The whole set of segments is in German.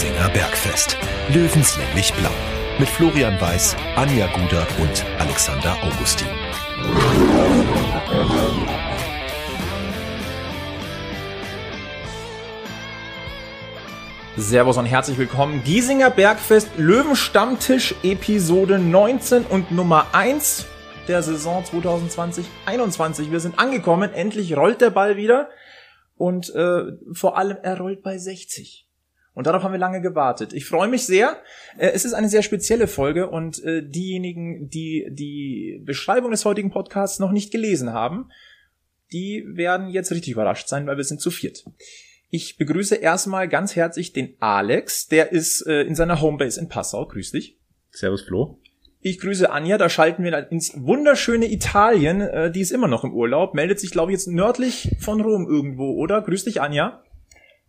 Giesinger Bergfest. Löwenslänglich blau. Mit Florian Weiß, Anja Guder und Alexander Augustin. Servus und herzlich willkommen. Giesinger Bergfest Löwenstammtisch Episode 19 und Nummer 1 der Saison 2020-21. Wir sind angekommen. Endlich rollt der Ball wieder. Und äh, vor allem, er rollt bei 60. Und darauf haben wir lange gewartet. Ich freue mich sehr. Äh, es ist eine sehr spezielle Folge und äh, diejenigen, die die Beschreibung des heutigen Podcasts noch nicht gelesen haben, die werden jetzt richtig überrascht sein, weil wir sind zu viert. Ich begrüße erstmal ganz herzlich den Alex, der ist äh, in seiner Homebase in Passau. Grüß dich. Servus Flo. Ich grüße Anja, da schalten wir ins wunderschöne Italien. Äh, die ist immer noch im Urlaub, meldet sich, glaube ich, jetzt nördlich von Rom irgendwo, oder? Grüß dich, Anja.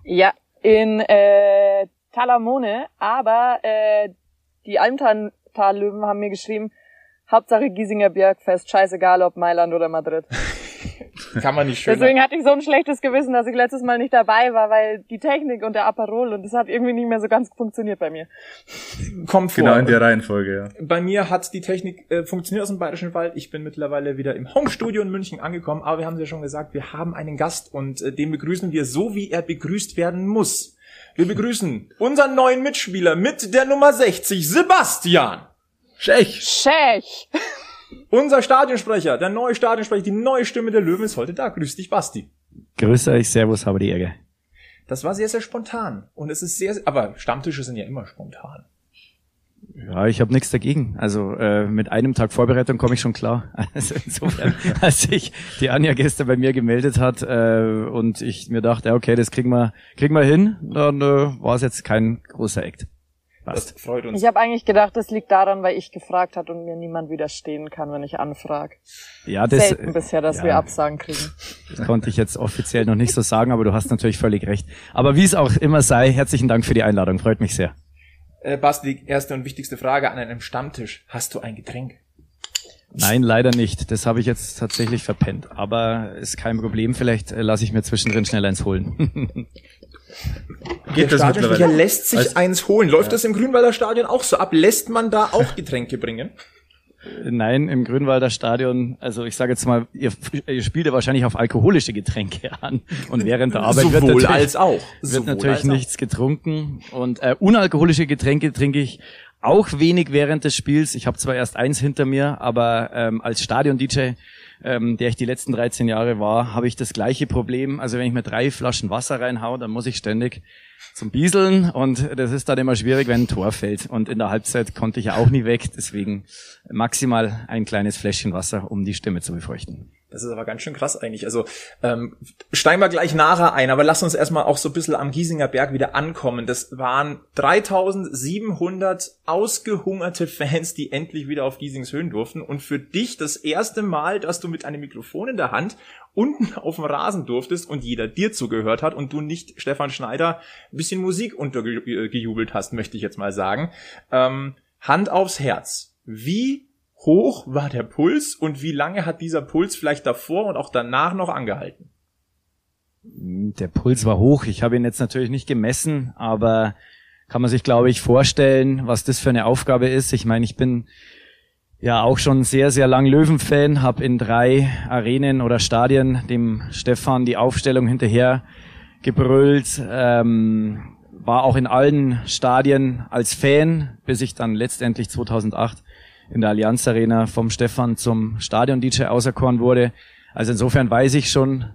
Ja, in äh, Talamone, aber äh, die Almtal-Löwen haben mir geschrieben, Hauptsache Giesinger Bergfest, scheißegal ob Mailand oder Madrid. Kann man nicht schön. Deswegen hatte ich so ein schlechtes Gewissen, dass ich letztes Mal nicht dabei war, weil die Technik und der Aperol und das hat irgendwie nicht mehr so ganz funktioniert bei mir. Kommt vor. Genau in der Reihenfolge, ja. Bei mir hat die Technik äh, funktioniert aus dem Bayerischen Wald. Ich bin mittlerweile wieder im Home-Studio in München angekommen, aber wir haben es ja schon gesagt, wir haben einen Gast und äh, den begrüßen wir so, wie er begrüßt werden muss. Wir begrüßen unseren neuen Mitspieler mit der Nummer 60, Sebastian. Schech. Schech! Unser Stadionsprecher, der neue Stadionsprecher, die neue Stimme der Löwen ist heute da. Grüß dich, Basti. Grüße euch, Servus, habe die Ehre. Das war sehr, sehr spontan. Und es ist sehr, aber Stammtische sind ja immer spontan. Ja, ich habe nichts dagegen. Also äh, mit einem Tag Vorbereitung komme ich schon klar. Also insofern, als sich die Anja gestern bei mir gemeldet hat äh, und ich mir dachte, ja, okay, das kriegen wir, kriegen wir hin, dann äh, war es jetzt kein großer Act. Das freut uns. Ich habe eigentlich gedacht, das liegt daran, weil ich gefragt hat und mir niemand widerstehen kann, wenn ich anfrage. Ja, das, Selten bisher, dass ja. wir Absagen kriegen. das konnte ich jetzt offiziell noch nicht so sagen, aber du hast natürlich völlig recht. Aber wie es auch immer sei, herzlichen Dank für die Einladung, freut mich sehr. Äh, Basti, die erste und wichtigste Frage an einem Stammtisch. Hast du ein Getränk? Nein, leider nicht. Das habe ich jetzt tatsächlich verpennt. Aber ist kein Problem. Vielleicht äh, lasse ich mir zwischendrin schnell eins holen. Der das mittlerweile? lässt sich Als- eins holen. Läuft das im Grünwalder Stadion auch so ab? Lässt man da auch Getränke bringen? Nein, im Grünwalder Stadion, also ich sage jetzt mal, ihr, ihr spielt ja wahrscheinlich auf alkoholische Getränke an. Und während der Arbeit wird Sowohl natürlich, als auch. wird Sowohl natürlich als auch. nichts getrunken. Und äh, unalkoholische Getränke trinke ich auch wenig während des Spiels. Ich habe zwar erst eins hinter mir, aber ähm, als Stadion-DJ, ähm, der ich die letzten 13 Jahre war, habe ich das gleiche Problem. Also wenn ich mir drei Flaschen Wasser reinhau, dann muss ich ständig zum Bieseln und das ist dann immer schwierig, wenn ein Tor fällt. Und in der Halbzeit konnte ich ja auch nie weg, deswegen maximal ein kleines Fläschchen Wasser, um die Stimme zu befeuchten. Das ist aber ganz schön krass eigentlich. Also ähm, steigen wir gleich nachher ein, aber lass uns erstmal auch so ein bisschen am Giesinger Berg wieder ankommen. Das waren 3700 ausgehungerte Fans, die endlich wieder auf Giesings Höhen durften. Und für dich das erste Mal, dass du mit einem Mikrofon in der Hand unten auf dem Rasen durftest und jeder dir zugehört hat und du nicht Stefan Schneider ein bisschen Musik untergejubelt hast, möchte ich jetzt mal sagen. Ähm, Hand aufs Herz. Wie hoch war der Puls und wie lange hat dieser Puls vielleicht davor und auch danach noch angehalten? Der Puls war hoch. Ich habe ihn jetzt natürlich nicht gemessen, aber kann man sich, glaube ich, vorstellen, was das für eine Aufgabe ist. Ich meine, ich bin ja auch schon sehr, sehr lang Löwen-Fan, habe in drei Arenen oder Stadien dem Stefan die Aufstellung hinterher gebrüllt, ähm, war auch in allen Stadien als Fan, bis ich dann letztendlich 2008 in der Allianz Arena vom Stefan zum Stadion-DJ auserkoren wurde. Also insofern weiß ich schon,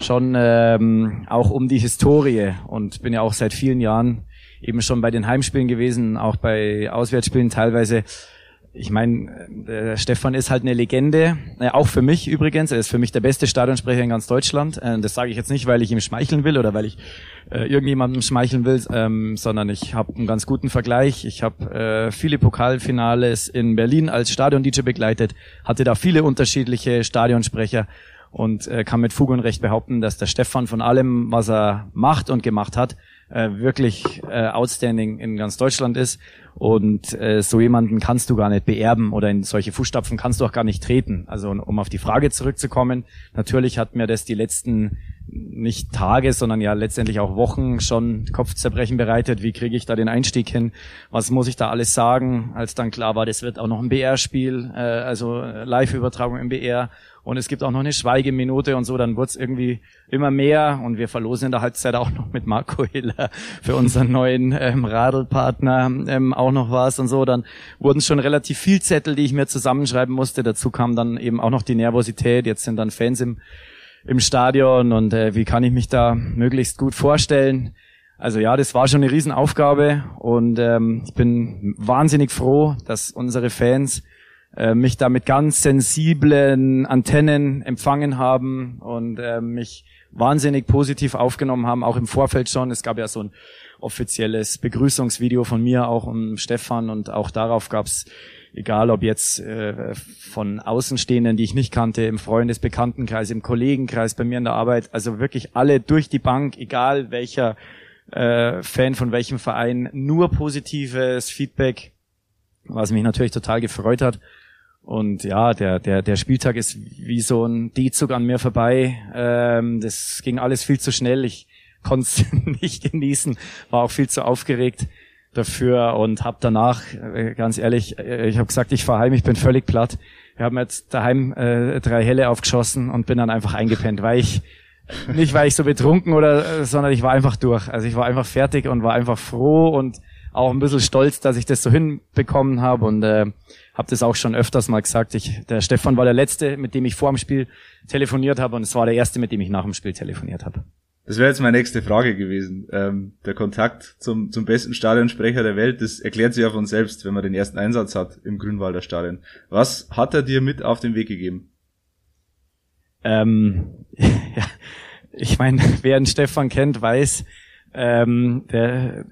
schon ähm, auch um die Historie und bin ja auch seit vielen Jahren eben schon bei den Heimspielen gewesen, auch bei Auswärtsspielen teilweise. Ich meine, der Stefan ist halt eine Legende, äh, auch für mich übrigens. Er ist für mich der beste Stadionsprecher in ganz Deutschland. Äh, das sage ich jetzt nicht, weil ich ihm schmeicheln will oder weil ich äh, irgendjemandem schmeicheln will, ähm, sondern ich habe einen ganz guten Vergleich. Ich habe äh, viele Pokalfinales in Berlin als Stadion-DJ begleitet, hatte da viele unterschiedliche Stadionsprecher und äh, kann mit Fug und Recht behaupten, dass der Stefan von allem, was er macht und gemacht hat, äh, wirklich äh, outstanding in ganz Deutschland ist. Und äh, so jemanden kannst du gar nicht beerben oder in solche Fußstapfen kannst du auch gar nicht treten. Also um auf die Frage zurückzukommen, natürlich hat mir das die letzten nicht Tage, sondern ja letztendlich auch Wochen schon Kopfzerbrechen bereitet. Wie kriege ich da den Einstieg hin? Was muss ich da alles sagen? Als dann klar war, das wird auch noch ein BR-Spiel, äh, also Live-Übertragung im BR und es gibt auch noch eine Schweigeminute und so, dann wurde es irgendwie immer mehr und wir verlosen in der Halbzeit auch noch mit Marco Hiller für unseren neuen ähm, Radelpartner ähm, auch noch was und so. Dann wurden schon relativ viel Zettel, die ich mir zusammenschreiben musste. Dazu kam dann eben auch noch die Nervosität. Jetzt sind dann Fans im, im Stadion und äh, wie kann ich mich da möglichst gut vorstellen? Also ja, das war schon eine Riesenaufgabe und ähm, ich bin wahnsinnig froh, dass unsere Fans äh, mich da mit ganz sensiblen Antennen empfangen haben und äh, mich wahnsinnig positiv aufgenommen haben, auch im Vorfeld schon. Es gab ja so ein offizielles Begrüßungsvideo von mir, auch um Stefan und auch darauf gab's egal ob jetzt äh, von Außenstehenden, die ich nicht kannte, im Freundesbekanntenkreis, im Kollegenkreis, bei mir in der Arbeit, also wirklich alle durch die Bank, egal welcher äh, Fan von welchem Verein, nur positives Feedback, was mich natürlich total gefreut hat. Und ja, der, der, der Spieltag ist wie so ein D-Zug an mir vorbei. Ähm, das ging alles viel zu schnell. Ich konnte es nicht genießen, war auch viel zu aufgeregt dafür und habe danach, äh, ganz ehrlich, äh, ich habe gesagt, ich fahr heim, ich bin völlig platt. Wir haben jetzt daheim äh, drei Helle aufgeschossen und bin dann einfach eingepennt, weil ich nicht weil ich so betrunken oder, äh, sondern ich war einfach durch. Also ich war einfach fertig und war einfach froh und auch ein bisschen stolz, dass ich das so hinbekommen habe und äh, habe das auch schon öfters mal gesagt. Ich, der Stefan war der Letzte, mit dem ich vor dem Spiel telefoniert habe und es war der Erste, mit dem ich nach dem Spiel telefoniert habe. Das wäre jetzt meine nächste Frage gewesen. Ähm, der Kontakt zum, zum besten Stadionsprecher der Welt, das erklärt sich ja von selbst, wenn man den ersten Einsatz hat im Grünwalder Stadion. Was hat er dir mit auf den Weg gegeben? Ähm, ja, ich meine, wer den Stefan kennt, weiß, ähm, der,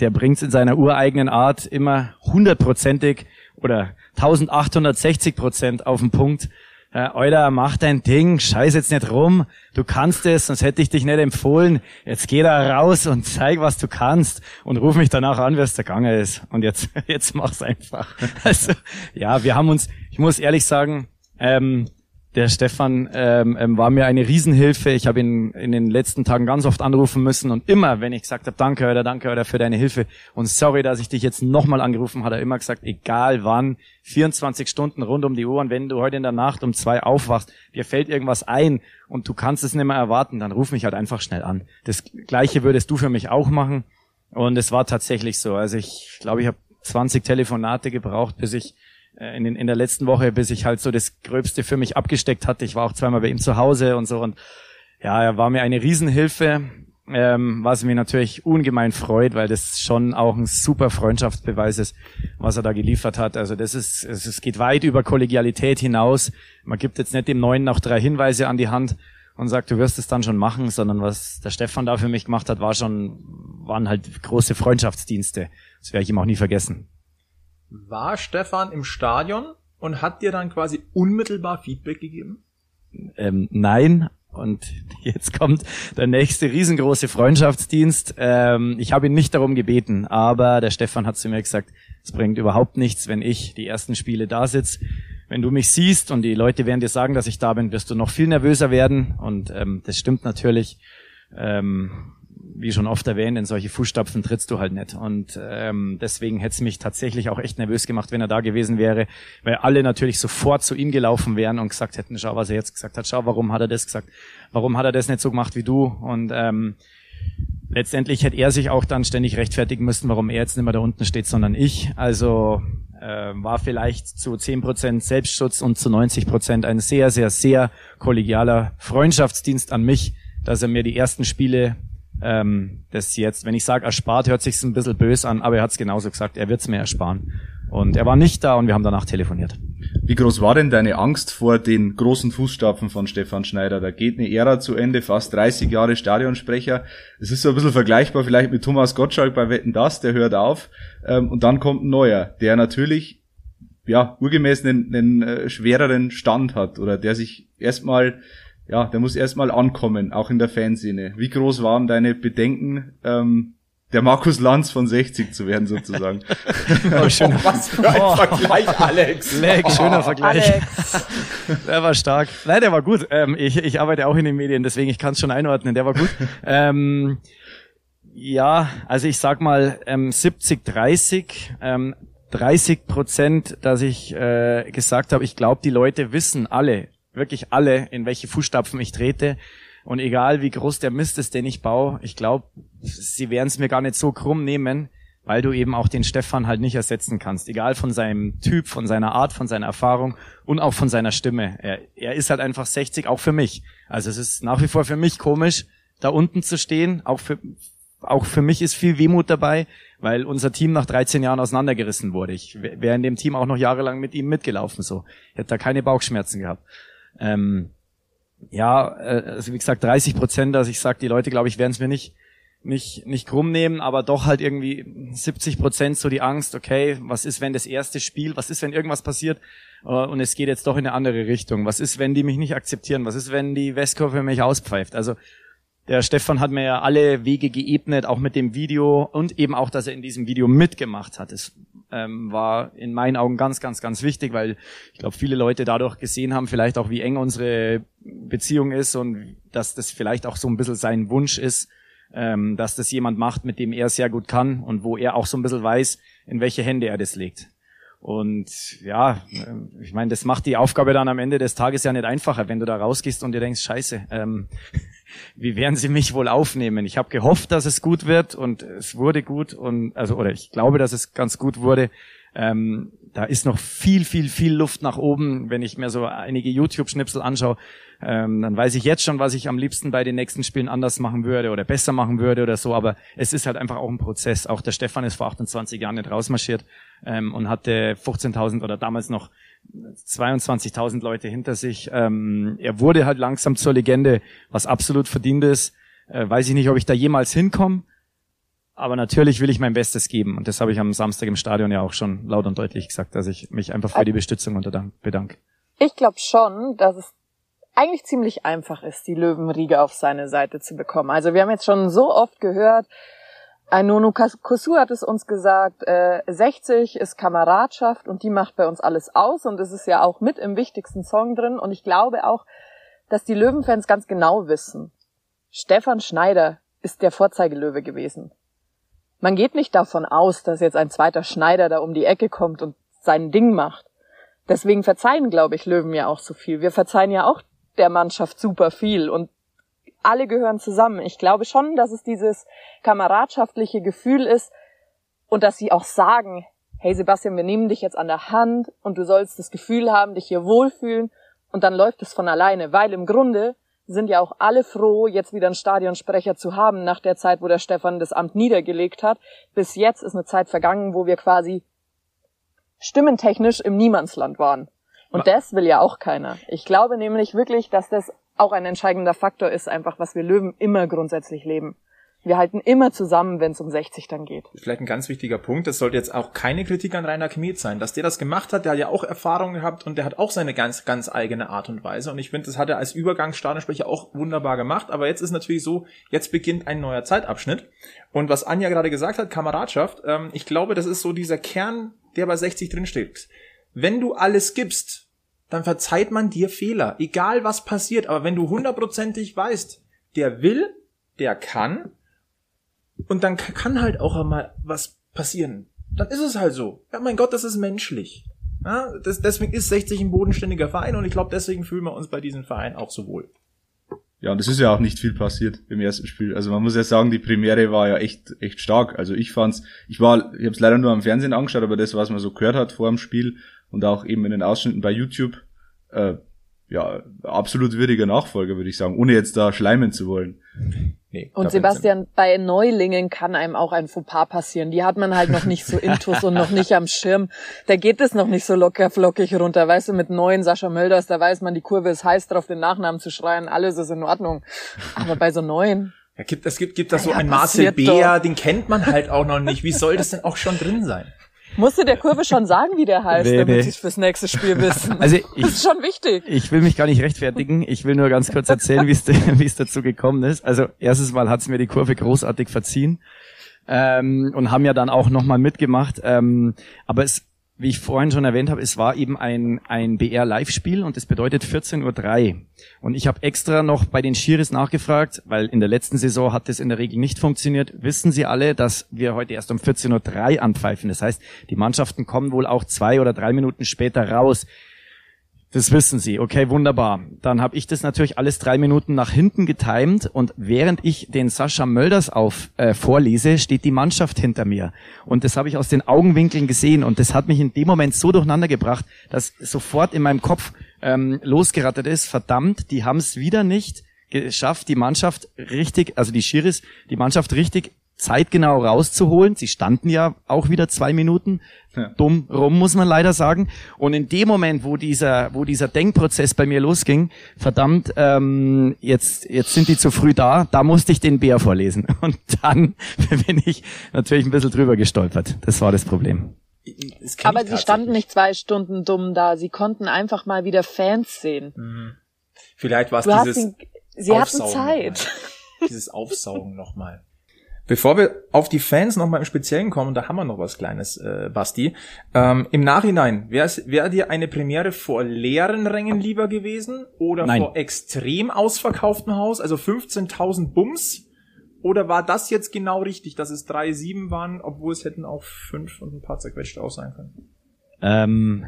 der bringt in seiner ureigenen Art immer hundertprozentig oder 1860 Prozent auf den Punkt. Äh, Euler, mach dein Ding, scheiß jetzt nicht rum, du kannst es, sonst hätte ich dich nicht empfohlen. Jetzt geh da raus und zeig, was du kannst und ruf mich danach an, wie es der Gange ist. Und jetzt, jetzt mach's einfach. Also, ja, wir haben uns, ich muss ehrlich sagen, ähm, der Stefan ähm, ähm, war mir eine Riesenhilfe. Ich habe ihn in den letzten Tagen ganz oft anrufen müssen und immer, wenn ich gesagt habe, danke oder danke oder für deine Hilfe und sorry, dass ich dich jetzt nochmal angerufen habe, hat er immer gesagt, egal wann, 24 Stunden rund um die Uhr und wenn du heute in der Nacht um zwei aufwachst, dir fällt irgendwas ein und du kannst es nicht mehr erwarten, dann ruf mich halt einfach schnell an. Das Gleiche würdest du für mich auch machen und es war tatsächlich so. Also ich glaube, ich habe 20 Telefonate gebraucht, bis ich äh, in, in der letzten Woche, bis ich halt so das Gröbste für mich abgesteckt hatte. Ich war auch zweimal bei ihm zu Hause und so und ja, er war mir eine Riesenhilfe, ähm, was mich natürlich ungemein freut, weil das schon auch ein super Freundschaftsbeweis ist, was er da geliefert hat. Also das ist, es, es geht weit über Kollegialität hinaus. Man gibt jetzt nicht dem Neuen noch drei Hinweise an die Hand und sagt, du wirst es dann schon machen, sondern was der Stefan da für mich gemacht hat, war schon, waren halt große Freundschaftsdienste. Das werde ich ihm auch nie vergessen war Stefan im Stadion und hat dir dann quasi unmittelbar Feedback gegeben? Ähm, nein. Und jetzt kommt der nächste riesengroße Freundschaftsdienst. Ähm, ich habe ihn nicht darum gebeten, aber der Stefan hat zu mir gesagt, es bringt überhaupt nichts, wenn ich die ersten Spiele da sitze. Wenn du mich siehst und die Leute werden dir sagen, dass ich da bin, wirst du noch viel nervöser werden. Und ähm, das stimmt natürlich. Ähm, wie schon oft erwähnt, in solche Fußstapfen trittst du halt nicht. Und ähm, deswegen hätte es mich tatsächlich auch echt nervös gemacht, wenn er da gewesen wäre, weil alle natürlich sofort zu ihm gelaufen wären und gesagt hätten, schau, was er jetzt gesagt hat, schau, warum hat er das gesagt, warum hat er das nicht so gemacht wie du? Und ähm, letztendlich hätte er sich auch dann ständig rechtfertigen müssen, warum er jetzt nicht mehr da unten steht, sondern ich. Also äh, war vielleicht zu 10% Selbstschutz und zu 90% ein sehr, sehr, sehr kollegialer Freundschaftsdienst an mich, dass er mir die ersten Spiele ähm, das jetzt, wenn ich sage erspart, hört sich ein bisschen böse an, aber er hat es genauso gesagt, er wird es mir ersparen. Und er war nicht da und wir haben danach telefoniert. Wie groß war denn deine Angst vor den großen Fußstapfen von Stefan Schneider? Da geht eine Ära zu Ende, fast 30 Jahre Stadionsprecher. Es ist so ein bisschen vergleichbar vielleicht mit Thomas Gottschalk bei Wetten Das, der hört auf. Ähm, und dann kommt ein neuer, der natürlich ja urgemäß einen, einen äh, schwereren Stand hat oder der sich erstmal ja, der muss erstmal ankommen, auch in der Fanszene. Wie groß waren deine Bedenken, ähm, der Markus Lanz von 60 zu werden sozusagen. oh, schön. Oh, was für ein oh. Vergleich, Alex. Leck, schöner Vergleich. Alex. der war stark. Nein, der war gut. Ähm, ich, ich arbeite auch in den Medien, deswegen ich kann es schon einordnen. Der war gut. ähm, ja, also ich sag mal ähm, 70, 30. Ähm, 30 Prozent, dass ich äh, gesagt habe, ich glaube, die Leute wissen alle, wirklich alle, in welche Fußstapfen ich trete. Und egal wie groß der Mist ist, den ich baue, ich glaube, sie werden es mir gar nicht so krumm nehmen, weil du eben auch den Stefan halt nicht ersetzen kannst. Egal von seinem Typ, von seiner Art, von seiner Erfahrung und auch von seiner Stimme. Er, er ist halt einfach 60, auch für mich. Also es ist nach wie vor für mich komisch, da unten zu stehen. Auch für, auch für mich ist viel Wehmut dabei, weil unser Team nach 13 Jahren auseinandergerissen wurde. Ich wäre in dem Team auch noch jahrelang mit ihm mitgelaufen, so. Ich hätte da keine Bauchschmerzen gehabt. Ähm, ja, äh, also wie gesagt, 30 Prozent, dass ich sage, die Leute, glaube ich, werden es mir nicht, nicht, nicht krumm nehmen, aber doch halt irgendwie 70 Prozent so die Angst, okay, was ist, wenn das erste Spiel, was ist, wenn irgendwas passiert äh, und es geht jetzt doch in eine andere Richtung? Was ist, wenn die mich nicht akzeptieren? Was ist, wenn die Westkurve mich auspfeift? Also der Stefan hat mir ja alle Wege geebnet, auch mit dem Video und eben auch, dass er in diesem Video mitgemacht hat. Es ähm, war in meinen Augen ganz, ganz, ganz wichtig, weil ich glaube, viele Leute dadurch gesehen haben, vielleicht auch, wie eng unsere Beziehung ist und dass das vielleicht auch so ein bisschen sein Wunsch ist, ähm, dass das jemand macht, mit dem er sehr gut kann und wo er auch so ein bisschen weiß, in welche Hände er das legt. Und ja, äh, ich meine, das macht die Aufgabe dann am Ende des Tages ja nicht einfacher, wenn du da rausgehst und dir denkst, scheiße, ähm, wie werden sie mich wohl aufnehmen? Ich habe gehofft, dass es gut wird und es wurde gut und also oder ich glaube, dass es ganz gut wurde. Ähm, da ist noch viel, viel, viel Luft nach oben. Wenn ich mir so einige YouTube-Schnipsel anschaue, ähm, dann weiß ich jetzt schon, was ich am liebsten bei den nächsten Spielen anders machen würde oder besser machen würde oder so. Aber es ist halt einfach auch ein Prozess. Auch der Stefan ist vor 28 Jahren nicht rausmarschiert ähm, und hatte 15.000 oder damals noch 22.000 Leute hinter sich. Ähm, er wurde halt langsam zur Legende, was absolut verdient ist. Äh, weiß ich nicht, ob ich da jemals hinkomme. Aber natürlich will ich mein Bestes geben. Und das habe ich am Samstag im Stadion ja auch schon laut und deutlich gesagt, dass ich mich einfach für die Bestützung bedanke. Ich glaube schon, dass es eigentlich ziemlich einfach ist, die Löwenriege auf seine Seite zu bekommen. Also wir haben jetzt schon so oft gehört, Ainono Kosu hat es uns gesagt, äh, 60 ist Kameradschaft und die macht bei uns alles aus und es ist ja auch mit im wichtigsten Song drin und ich glaube auch, dass die Löwenfans ganz genau wissen, Stefan Schneider ist der Vorzeigelöwe gewesen. Man geht nicht davon aus, dass jetzt ein zweiter Schneider da um die Ecke kommt und sein Ding macht. Deswegen verzeihen, glaube ich, Löwen ja auch so viel. Wir verzeihen ja auch der Mannschaft super viel und alle gehören zusammen. Ich glaube schon, dass es dieses kameradschaftliche Gefühl ist und dass sie auch sagen, hey Sebastian, wir nehmen dich jetzt an der Hand und du sollst das Gefühl haben, dich hier wohlfühlen und dann läuft es von alleine, weil im Grunde sind ja auch alle froh, jetzt wieder einen Stadionsprecher zu haben nach der Zeit, wo der Stefan das Amt niedergelegt hat. Bis jetzt ist eine Zeit vergangen, wo wir quasi stimmentechnisch im Niemandsland waren. Und das will ja auch keiner. Ich glaube nämlich wirklich, dass das auch ein entscheidender Faktor ist, einfach was wir Löwen immer grundsätzlich leben. Wir halten immer zusammen, wenn es um 60 dann geht. Vielleicht ein ganz wichtiger Punkt. Das sollte jetzt auch keine Kritik an Rainer Kmet sein. Dass der das gemacht hat, der hat ja auch Erfahrung gehabt und der hat auch seine ganz, ganz eigene Art und Weise. Und ich finde, das hat er als Übergangsstadionsprecher auch wunderbar gemacht. Aber jetzt ist natürlich so, jetzt beginnt ein neuer Zeitabschnitt. Und was Anja gerade gesagt hat, Kameradschaft, ähm, ich glaube, das ist so dieser Kern, der bei 60 drinsteht. Wenn du alles gibst, dann verzeiht man dir Fehler, egal was passiert. Aber wenn du hundertprozentig weißt, der will, der kann, und dann kann halt auch einmal was passieren. Dann ist es halt so. Ja, mein Gott, das ist menschlich. Ja, das, deswegen ist 60 ein bodenständiger Verein und ich glaube, deswegen fühlen wir uns bei diesem Verein auch so wohl. Ja, und es ist ja auch nicht viel passiert im ersten Spiel. Also man muss ja sagen, die Premiere war ja echt echt stark. Also ich fand's, ich war, ich habe es leider nur am Fernsehen angeschaut, aber das, was man so gehört hat vor dem Spiel, und auch eben in den Ausschnitten bei YouTube, äh, ja, absolut würdiger Nachfolger, würde ich sagen, ohne jetzt da schleimen zu wollen. Nee, und Sebastian, bei Neulingen kann einem auch ein Fauxpas passieren. Die hat man halt noch nicht so intus und noch nicht am Schirm. Da geht es noch nicht so locker flockig runter. Weißt du, mit neuen Sascha Mölders, da weiß man, die Kurve ist heiß drauf, den Nachnamen zu schreien, alles ist in Ordnung. Aber bei so neuen. Ja, gibt, es gibt, gibt da so ja, einen Marcel Bär, den kennt man halt auch noch nicht. Wie soll das denn auch schon drin sein? Musste der Kurve schon sagen, wie der heißt, nee, damit nee. es fürs nächste Spiel wissen. Also ich, das ist schon wichtig. Ich will mich gar nicht rechtfertigen. Ich will nur ganz kurz erzählen, wie es dazu gekommen ist. Also erstes Mal hat es mir die Kurve großartig verziehen. ähm, und haben ja dann auch nochmal mitgemacht. Ähm, aber es wie ich vorhin schon erwähnt habe, es war eben ein, ein BR-Live-Spiel und das bedeutet 14.03 Uhr. Und ich habe extra noch bei den Schiris nachgefragt, weil in der letzten Saison hat das in der Regel nicht funktioniert. Wissen Sie alle, dass wir heute erst um 14.03 Uhr anpfeifen? Das heißt, die Mannschaften kommen wohl auch zwei oder drei Minuten später raus. Das wissen Sie. Okay, wunderbar. Dann habe ich das natürlich alles drei Minuten nach hinten getimt und während ich den Sascha Mölders auf äh, vorlese, steht die Mannschaft hinter mir. Und das habe ich aus den Augenwinkeln gesehen und das hat mich in dem Moment so durcheinander gebracht, dass sofort in meinem Kopf ähm, losgerattet ist, verdammt, die haben es wieder nicht geschafft, die Mannschaft richtig, also die Schiris, die Mannschaft richtig zeitgenau rauszuholen. Sie standen ja auch wieder zwei Minuten. Ja. Dumm rum, muss man leider sagen. Und in dem Moment, wo dieser, wo dieser Denkprozess bei mir losging, verdammt, ähm, jetzt, jetzt sind die zu früh da, da musste ich den Bär vorlesen. Und dann bin ich natürlich ein bisschen drüber gestolpert. Das war das Problem. Aber sie standen nicht zwei Stunden dumm da. Sie konnten einfach mal wieder Fans sehen. Mhm. Vielleicht war es dieses ihn, Sie hatten Zeit. Dieses Aufsaugen nochmal. Bevor wir auf die Fans nochmal im Speziellen kommen, da haben wir noch was Kleines, äh, Basti. Ähm, Im Nachhinein, wäre wär dir eine Premiere vor leeren Rängen lieber gewesen oder Nein. vor extrem ausverkauftem Haus, also 15.000 Bums? Oder war das jetzt genau richtig, dass es 3-7 waren, obwohl es hätten auch 5 und ein paar zerquetschte aus sein können? Ähm,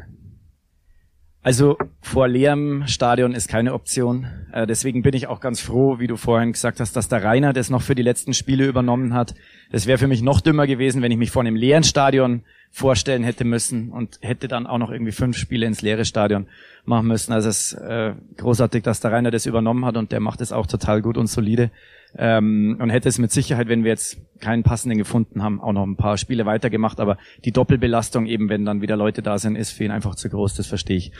also vor leerem Stadion ist keine Option. Äh, deswegen bin ich auch ganz froh, wie du vorhin gesagt hast, dass der Rainer das noch für die letzten Spiele übernommen hat. Es wäre für mich noch dümmer gewesen, wenn ich mich vor einem leeren Stadion vorstellen hätte müssen und hätte dann auch noch irgendwie fünf Spiele ins leere Stadion machen müssen. Also es ist äh, großartig, dass der Rainer das übernommen hat und der macht es auch total gut und solide. Ähm, und hätte es mit Sicherheit, wenn wir jetzt keinen passenden gefunden haben, auch noch ein paar Spiele weitergemacht. Aber die Doppelbelastung eben, wenn dann wieder Leute da sind, ist für ihn einfach zu groß. Das verstehe ich.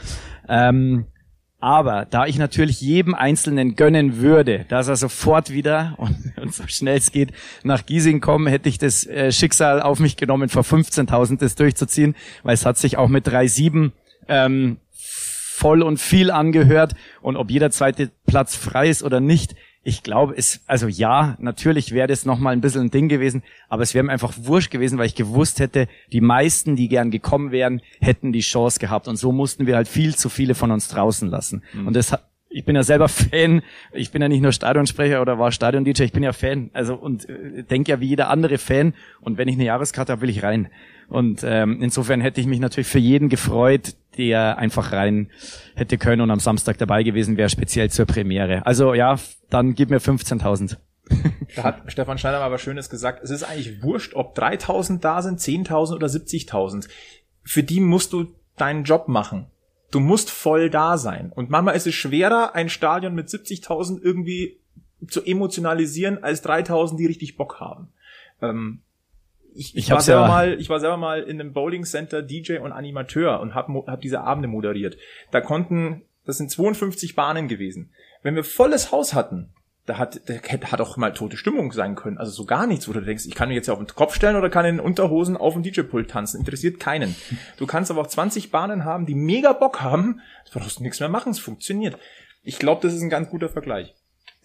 Ähm, aber da ich natürlich jedem Einzelnen gönnen würde, dass er sofort wieder und, und so schnell es geht nach Giesing kommen, hätte ich das äh, Schicksal auf mich genommen, vor 15.000 das durchzuziehen, weil es hat sich auch mit 3,7 ähm, voll und viel angehört und ob jeder zweite Platz frei ist oder nicht, ich glaube, es, also ja, natürlich wäre das nochmal ein bisschen ein Ding gewesen, aber es wäre mir einfach wurscht gewesen, weil ich gewusst hätte, die meisten, die gern gekommen wären, hätten die Chance gehabt. Und so mussten wir halt viel zu viele von uns draußen lassen. Mhm. Und das hat, ich bin ja selber Fan. Ich bin ja nicht nur Stadionsprecher oder war Stadion-DJ, ich bin ja Fan. Also und äh, denke ja wie jeder andere Fan. Und wenn ich eine Jahreskarte habe, will ich rein. Und ähm, insofern hätte ich mich natürlich für jeden gefreut, der einfach rein hätte können und am Samstag dabei gewesen wäre, speziell zur Premiere. Also ja, dann gib mir 15.000. Da hat Stefan Schneider mal was Schönes gesagt. Es ist eigentlich wurscht, ob 3.000 da sind, 10.000 oder 70.000. Für die musst du deinen Job machen. Du musst voll da sein. Und manchmal ist es schwerer, ein Stadion mit 70.000 irgendwie zu emotionalisieren, als 3.000, die richtig Bock haben. Ähm, ich, ich, ich war selber ja mal, ich war selber mal in einem Bowling Center DJ und Animateur und habe hab diese Abende moderiert. Da konnten, das sind 52 Bahnen gewesen. Wenn wir volles Haus hatten, da hat, da hat auch mal tote Stimmung sein können. Also so gar nichts, wo du denkst, ich kann mich jetzt ja auf den Kopf stellen oder kann in Unterhosen auf dem DJ-Pult tanzen. Interessiert keinen. Du kannst aber auch 20 Bahnen haben, die mega Bock haben. Du brauchst nichts mehr machen, es funktioniert. Ich glaube, das ist ein ganz guter Vergleich.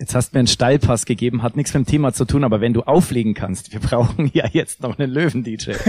Jetzt hast du mir einen Steilpass gegeben, hat nichts mit dem Thema zu tun, aber wenn du auflegen kannst, wir brauchen ja jetzt noch einen Löwen-DJ. ich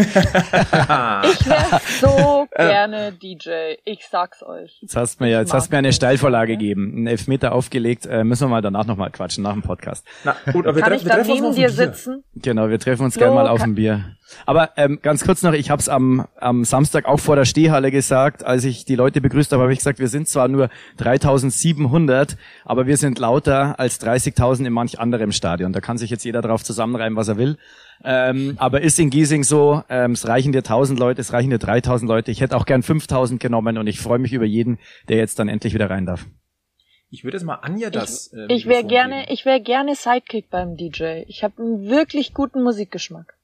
wäre so gerne DJ, ich sag's euch. Jetzt hast du mir, ja, jetzt hast du mir eine Steilvorlage gegeben, einen Elfmeter aufgelegt, äh, müssen wir mal danach nochmal quatschen, nach dem Podcast. Na, gut, aber wir, Kann treff, ich wir treffen uns neben dir sitzen? Genau, wir treffen uns gerne mal auf ein Bier. Aber ähm, ganz kurz noch, ich habe es am, am Samstag auch vor der Stehhalle gesagt, als ich die Leute begrüßt habe, habe ich gesagt, wir sind zwar nur 3700, aber wir sind lauter als 30.000 in manch anderem Stadion. Da kann sich jetzt jeder drauf zusammenreimen, was er will. Ähm, aber ist in Giesing so, ähm, es reichen dir 1000 Leute, es reichen dir 3000 Leute. Ich hätte auch gern 5000 genommen und ich freue mich über jeden, der jetzt dann endlich wieder rein darf. Ich würde es mal Anja das. Äh, ich wäre gerne, ich wäre gerne Sidekick beim DJ. Ich habe einen wirklich guten Musikgeschmack.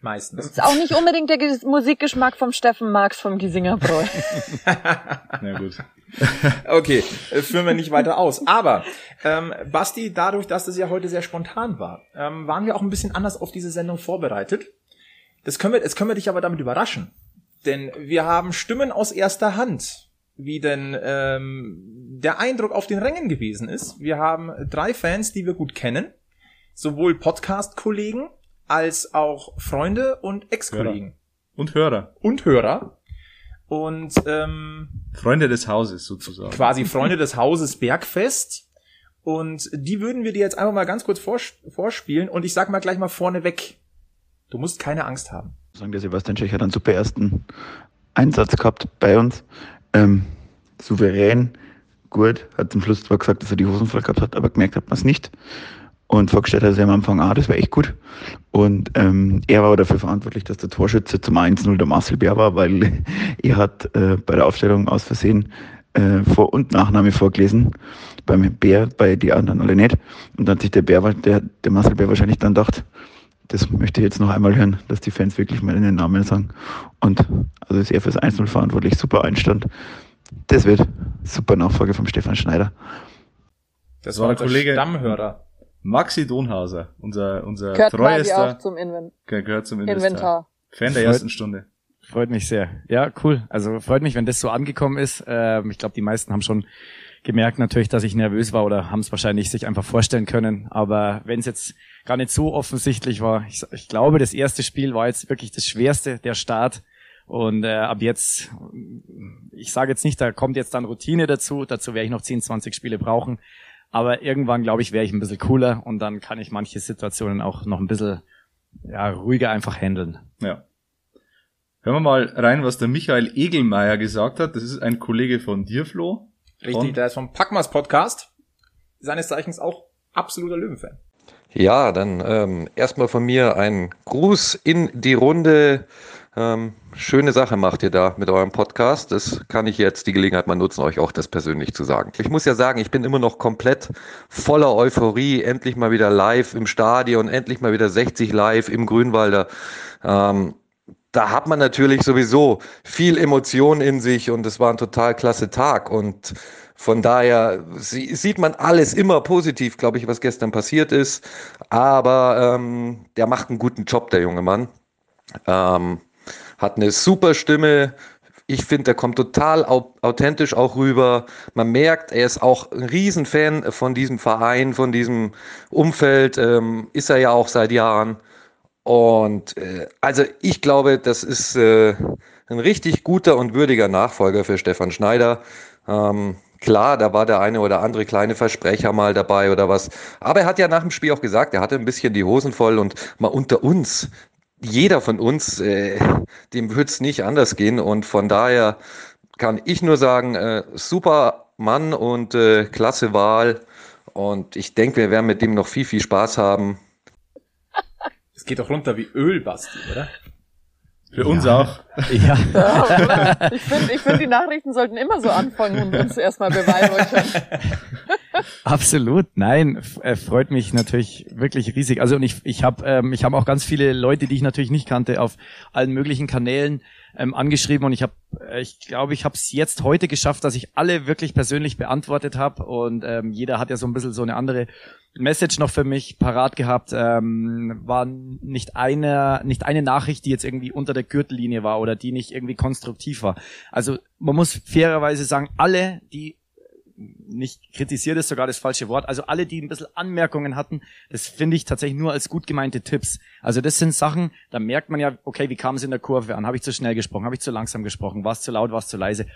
Meistens. Ist auch nicht unbedingt der Musikgeschmack vom Steffen Marx vom Giesinger Bräu. Na gut. okay, äh, führen wir nicht weiter aus. Aber ähm, Basti, dadurch, dass das ja heute sehr spontan war, ähm, waren wir auch ein bisschen anders auf diese Sendung vorbereitet. Das können wir, jetzt können wir dich aber damit überraschen. Denn wir haben Stimmen aus erster Hand, wie denn ähm, der Eindruck auf den Rängen gewesen ist. Wir haben drei Fans, die wir gut kennen, sowohl Podcast-Kollegen als auch Freunde und Ex-Kollegen. Und Hörer. Und Hörer. Und ähm, Freunde des Hauses sozusagen. quasi Freunde des Hauses Bergfest. Und die würden wir dir jetzt einfach mal ganz kurz vors vorspielen. Und ich sag mal gleich mal vorneweg, du musst keine Angst haben. sagen, der Sebastian Schech hat einen super ersten Einsatz gehabt bei uns. Ähm, souverän, gut, hat zum Schluss zwar gesagt, dass er die Hosen voll gehabt hat, aber gemerkt hat man es nicht. Und vorgestellt hat er sich am Anfang, ah, das war echt gut. Und ähm, er war aber dafür verantwortlich, dass der Torschütze zum 1-0 der Marcel Bär war, weil er hat äh, bei der Aufstellung aus Versehen äh, Vor- und Nachname vorgelesen. Beim Bär, bei die anderen alle nicht. Und dann hat sich der Bär, der, der Marcel Bär wahrscheinlich dann gedacht, das möchte ich jetzt noch einmal hören, dass die Fans wirklich mal den Namen sagen. Und also ist er fürs 1-0 verantwortlich, super Einstand. Das wird super Nachfolge vom Stefan Schneider. Das war der Kollege- Stammhörer. Maxi Donhauser, unser, unser Gehört treuester, auch zum Inven ge- gehört zum Inventar. Inventar. Fan der Freut- ersten Stunde. Freut mich sehr. Ja, cool. Also freut mich, wenn das so angekommen ist. Ähm, ich glaube, die meisten haben schon gemerkt natürlich, dass ich nervös war oder haben es wahrscheinlich sich einfach vorstellen können. Aber wenn es jetzt gar nicht so offensichtlich war, ich, ich glaube, das erste Spiel war jetzt wirklich das schwerste, der Start. Und äh, ab jetzt, ich sage jetzt nicht, da kommt jetzt dann Routine dazu. Dazu werde ich noch 10, 20 Spiele brauchen. Aber irgendwann, glaube ich, wäre ich ein bisschen cooler und dann kann ich manche Situationen auch noch ein bisschen ja, ruhiger einfach handeln. Ja. Hören wir mal rein, was der Michael Egelmeier gesagt hat. Das ist ein Kollege von dir, Flo. Richtig, der ist vom Packmas Podcast. Seines Zeichens auch absoluter Löwenfan. Ja, dann ähm, erstmal von mir ein Gruß in die Runde. Ähm, schöne Sache macht ihr da mit eurem Podcast. Das kann ich jetzt die Gelegenheit mal nutzen, euch auch das persönlich zu sagen. Ich muss ja sagen, ich bin immer noch komplett voller Euphorie. Endlich mal wieder live im Stadion, endlich mal wieder 60 live im Grünwalder. Ähm, da hat man natürlich sowieso viel Emotion in sich und es war ein total klasse Tag und von daher sie- sieht man alles immer positiv, glaube ich, was gestern passiert ist. Aber ähm, der macht einen guten Job, der junge Mann. Ähm, hat eine super Stimme. Ich finde, der kommt total au authentisch auch rüber. Man merkt, er ist auch ein Riesenfan von diesem Verein, von diesem Umfeld. Ähm, ist er ja auch seit Jahren. Und äh, also ich glaube, das ist äh, ein richtig guter und würdiger Nachfolger für Stefan Schneider. Ähm, klar, da war der eine oder andere kleine Versprecher mal dabei oder was. Aber er hat ja nach dem Spiel auch gesagt, er hatte ein bisschen die Hosen voll und mal unter uns, jeder von uns, äh, dem wird es nicht anders gehen. Und von daher kann ich nur sagen, äh, super Mann und äh, klasse Wahl. Und ich denke, wir werden mit dem noch viel, viel Spaß haben. Es geht doch runter wie Öl, Basti, oder? Für uns auch. Ja. Ja, ich finde, ich find, die Nachrichten sollten immer so anfangen und uns erstmal beweihräuchern. Absolut, nein, f- äh, freut mich natürlich wirklich riesig. Also und ich, ich habe ähm, ich hab auch ganz viele Leute, die ich natürlich nicht kannte, auf allen möglichen Kanälen ähm, angeschrieben und ich habe, äh, ich glaube, ich habe es jetzt heute geschafft, dass ich alle wirklich persönlich beantwortet habe und ähm, jeder hat ja so ein bisschen so eine andere Message noch für mich parat gehabt. Ähm, war nicht eine, nicht eine Nachricht, die jetzt irgendwie unter der Gürtellinie war oder die nicht irgendwie konstruktiv war. Also man muss fairerweise sagen, alle, die nicht kritisiert ist sogar das falsche Wort. Also alle, die ein bisschen Anmerkungen hatten, das finde ich tatsächlich nur als gut gemeinte Tipps. Also das sind Sachen, da merkt man ja, okay, wie kam es in der Kurve an? Habe ich zu schnell gesprochen? Habe ich zu langsam gesprochen? War es zu laut? War es zu leise?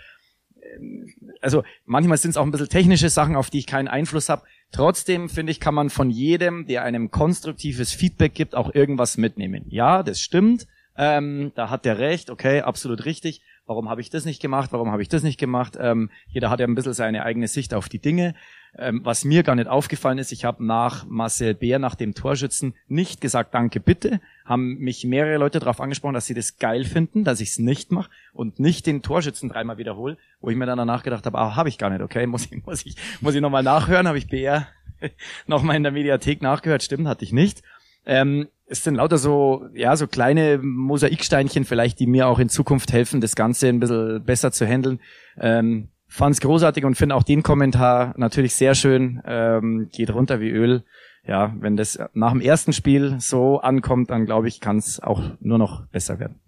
Also manchmal sind es auch ein bisschen technische Sachen, auf die ich keinen Einfluss habe. Trotzdem finde ich, kann man von jedem, der einem konstruktives Feedback gibt, auch irgendwas mitnehmen. Ja, das stimmt. Ähm, da hat der recht, okay, absolut richtig. Warum habe ich das nicht gemacht? Warum habe ich das nicht gemacht? Ähm, jeder hat ja ein bisschen seine eigene Sicht auf die Dinge. Ähm, was mir gar nicht aufgefallen ist, ich habe nach Marcel Bär, nach dem Torschützen, nicht gesagt, danke, bitte. Haben mich mehrere Leute darauf angesprochen, dass sie das geil finden, dass ich es nicht mache und nicht den Torschützen dreimal wiederhole, wo ich mir dann danach gedacht habe, ah, habe ich gar nicht, okay, muss ich, muss ich, muss ich nochmal nachhören, habe ich Bär nochmal in der Mediathek nachgehört, stimmt, hatte ich nicht. Ähm, es sind lauter so, ja, so kleine Mosaiksteinchen vielleicht, die mir auch in Zukunft helfen, das Ganze ein bisschen besser zu handeln. Ähm, Fand's großartig und finde auch den Kommentar natürlich sehr schön. Ähm, geht runter wie Öl. Ja, wenn das nach dem ersten Spiel so ankommt, dann glaube ich, kann es auch nur noch besser werden.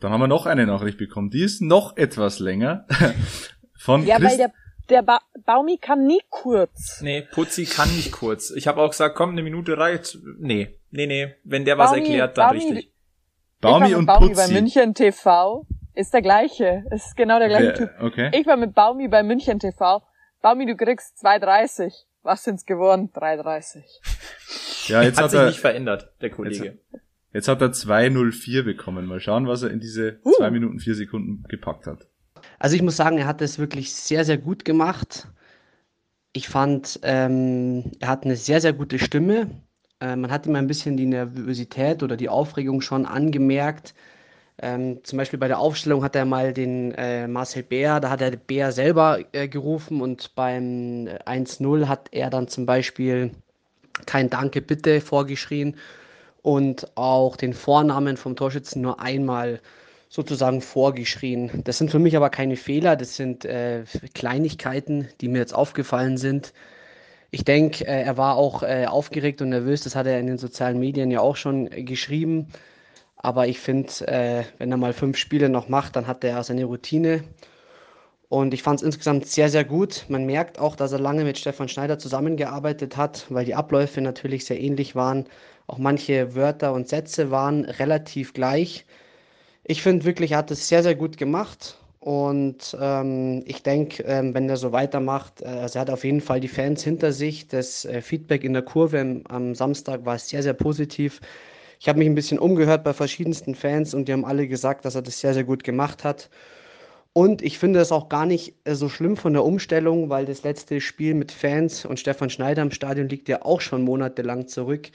Dann haben wir noch eine Nachricht bekommen. Die ist noch etwas länger. Von Ja, weil Christ der der ba Baumi kann nie kurz. Nee, Putzi kann nicht kurz. Ich habe auch gesagt, komm, eine Minute reicht. Nee, nee, nee. Wenn der was Baumi- erklärt, dann Baumi- richtig. Baumi und Baumi bei Putzi. München TV. Ist der gleiche. Ist genau der gleiche Typ. Wer- Okay. Ich war mit Baumi bei München TV. Baumi, du kriegst 2,30. Was sind's geworden? 3,30. Ja, jetzt Hat hat sich er, nicht verändert, der Kollege. jetzt hat er 2.04 bekommen. Mal schauen, was er in diese zwei Minuten vier Sekunden gepackt hat. Also ich muss sagen, er hat es wirklich sehr, sehr gut gemacht. Ich fand, ähm, er hat eine sehr, sehr gute Stimme. Äh, man hat ihm ein bisschen die Nervosität oder die Aufregung schon angemerkt. Ähm, zum Beispiel bei der Aufstellung hat er mal den äh, Marcel Bär, da hat er Bär selber äh, gerufen und beim äh, 1-0 hat er dann zum Beispiel kein Danke bitte vorgeschrien und auch den Vornamen vom Torschützen nur einmal sozusagen vorgeschrien. Das sind für mich aber keine Fehler, das sind äh, Kleinigkeiten, die mir jetzt aufgefallen sind. Ich denke, äh, er war auch äh, aufgeregt und nervös, das hat er in den sozialen Medien ja auch schon äh, geschrieben. Aber ich finde, äh, wenn er mal fünf Spiele noch macht, dann hat er seine Routine. Und ich fand es insgesamt sehr, sehr gut. Man merkt auch, dass er lange mit Stefan Schneider zusammengearbeitet hat, weil die Abläufe natürlich sehr ähnlich waren. Auch manche Wörter und Sätze waren relativ gleich. Ich finde wirklich, er hat es sehr, sehr gut gemacht. Und ähm, ich denke, ähm, wenn er so weitermacht, äh, also er hat auf jeden Fall die Fans hinter sich. Das äh, Feedback in der Kurve am, am Samstag war sehr, sehr positiv. Ich habe mich ein bisschen umgehört bei verschiedensten Fans und die haben alle gesagt, dass er das sehr, sehr gut gemacht hat. Und ich finde es auch gar nicht äh, so schlimm von der Umstellung, weil das letzte Spiel mit Fans und Stefan Schneider im Stadion liegt ja auch schon monatelang zurück.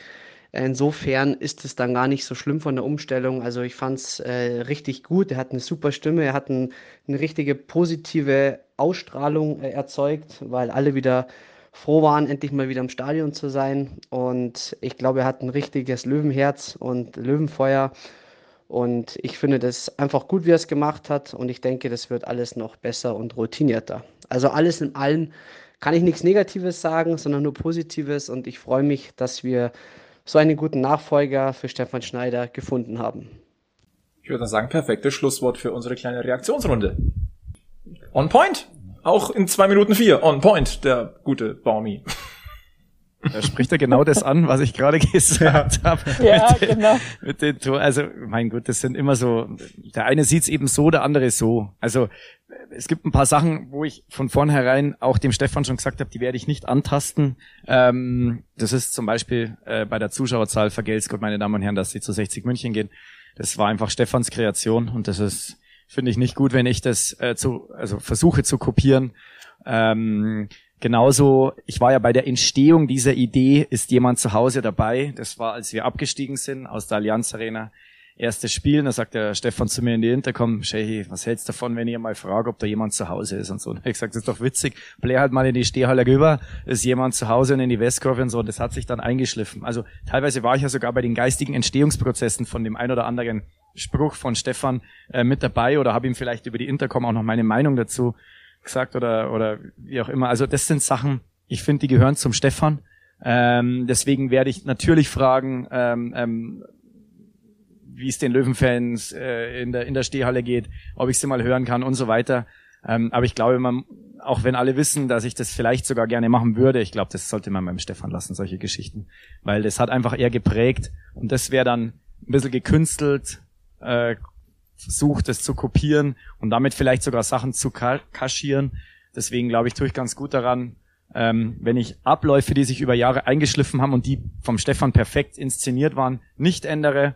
Insofern ist es dann gar nicht so schlimm von der Umstellung. Also ich fand es äh, richtig gut. Er hat eine super Stimme, er hat ein, eine richtige positive Ausstrahlung äh, erzeugt, weil alle wieder froh waren, endlich mal wieder im Stadion zu sein. Und ich glaube, er hat ein richtiges Löwenherz und Löwenfeuer. Und ich finde das einfach gut, wie er es gemacht hat. Und ich denke, das wird alles noch besser und routinierter. Also alles in allem kann ich nichts Negatives sagen, sondern nur Positives. Und ich freue mich, dass wir so einen guten Nachfolger für Stefan Schneider gefunden haben. Ich würde sagen, perfektes Schlusswort für unsere kleine Reaktionsrunde. On point. Auch in zwei Minuten vier. On point, der gute Baumi. Da spricht er genau das an, was ich gerade gesagt habe. Ja, mit, den- genau. Mit den Tor, also mein Gott, das sind immer so. Der eine sieht's eben so, der andere so. Also es gibt ein paar Sachen, wo ich von vornherein auch dem Stefan schon gesagt habe, die werde ich nicht antasten. Ähm, das ist zum Beispiel äh, bei der Zuschauerzahl vergelt's Gott, meine Damen und Herren, dass sie zu 60 München gehen. Das war einfach Stefans Kreation und das ist, finde ich, nicht gut, wenn ich das äh, zu, also versuche zu kopieren. Ähm, genauso, ich war ja bei der Entstehung dieser Idee, ist jemand zu Hause dabei. Das war, als wir abgestiegen sind aus der Allianz Arena. Erstes Spiel, und da sagt der Stefan zu mir in die Intercom, Shehi, was hältst du davon, wenn ich mal frage, ob da jemand zu Hause ist und so. Und ich gesagt, das ist doch witzig. Blair halt mal in die Stehhalle rüber, ist jemand zu Hause und in die Westkurve und so. Und das hat sich dann eingeschliffen. Also teilweise war ich ja sogar bei den geistigen Entstehungsprozessen von dem ein oder anderen Spruch von Stefan äh, mit dabei oder habe ihm vielleicht über die Intercom auch noch meine Meinung dazu gesagt oder, oder wie auch immer. Also das sind Sachen, ich finde, die gehören zum Stefan. Ähm, deswegen werde ich natürlich fragen, ähm, ähm, wie es den Löwenfans äh, in, der, in der Stehhalle geht, ob ich sie mal hören kann und so weiter. Ähm, aber ich glaube, man, auch wenn alle wissen, dass ich das vielleicht sogar gerne machen würde, ich glaube, das sollte man beim Stefan lassen, solche Geschichten. Weil das hat einfach eher geprägt und das wäre dann ein bisschen gekünstelt, äh, versucht, das zu kopieren und damit vielleicht sogar Sachen zu ka kaschieren. Deswegen glaube ich, tue ich ganz gut daran, ähm, wenn ich Abläufe, die sich über Jahre eingeschliffen haben und die vom Stefan perfekt inszeniert waren, nicht ändere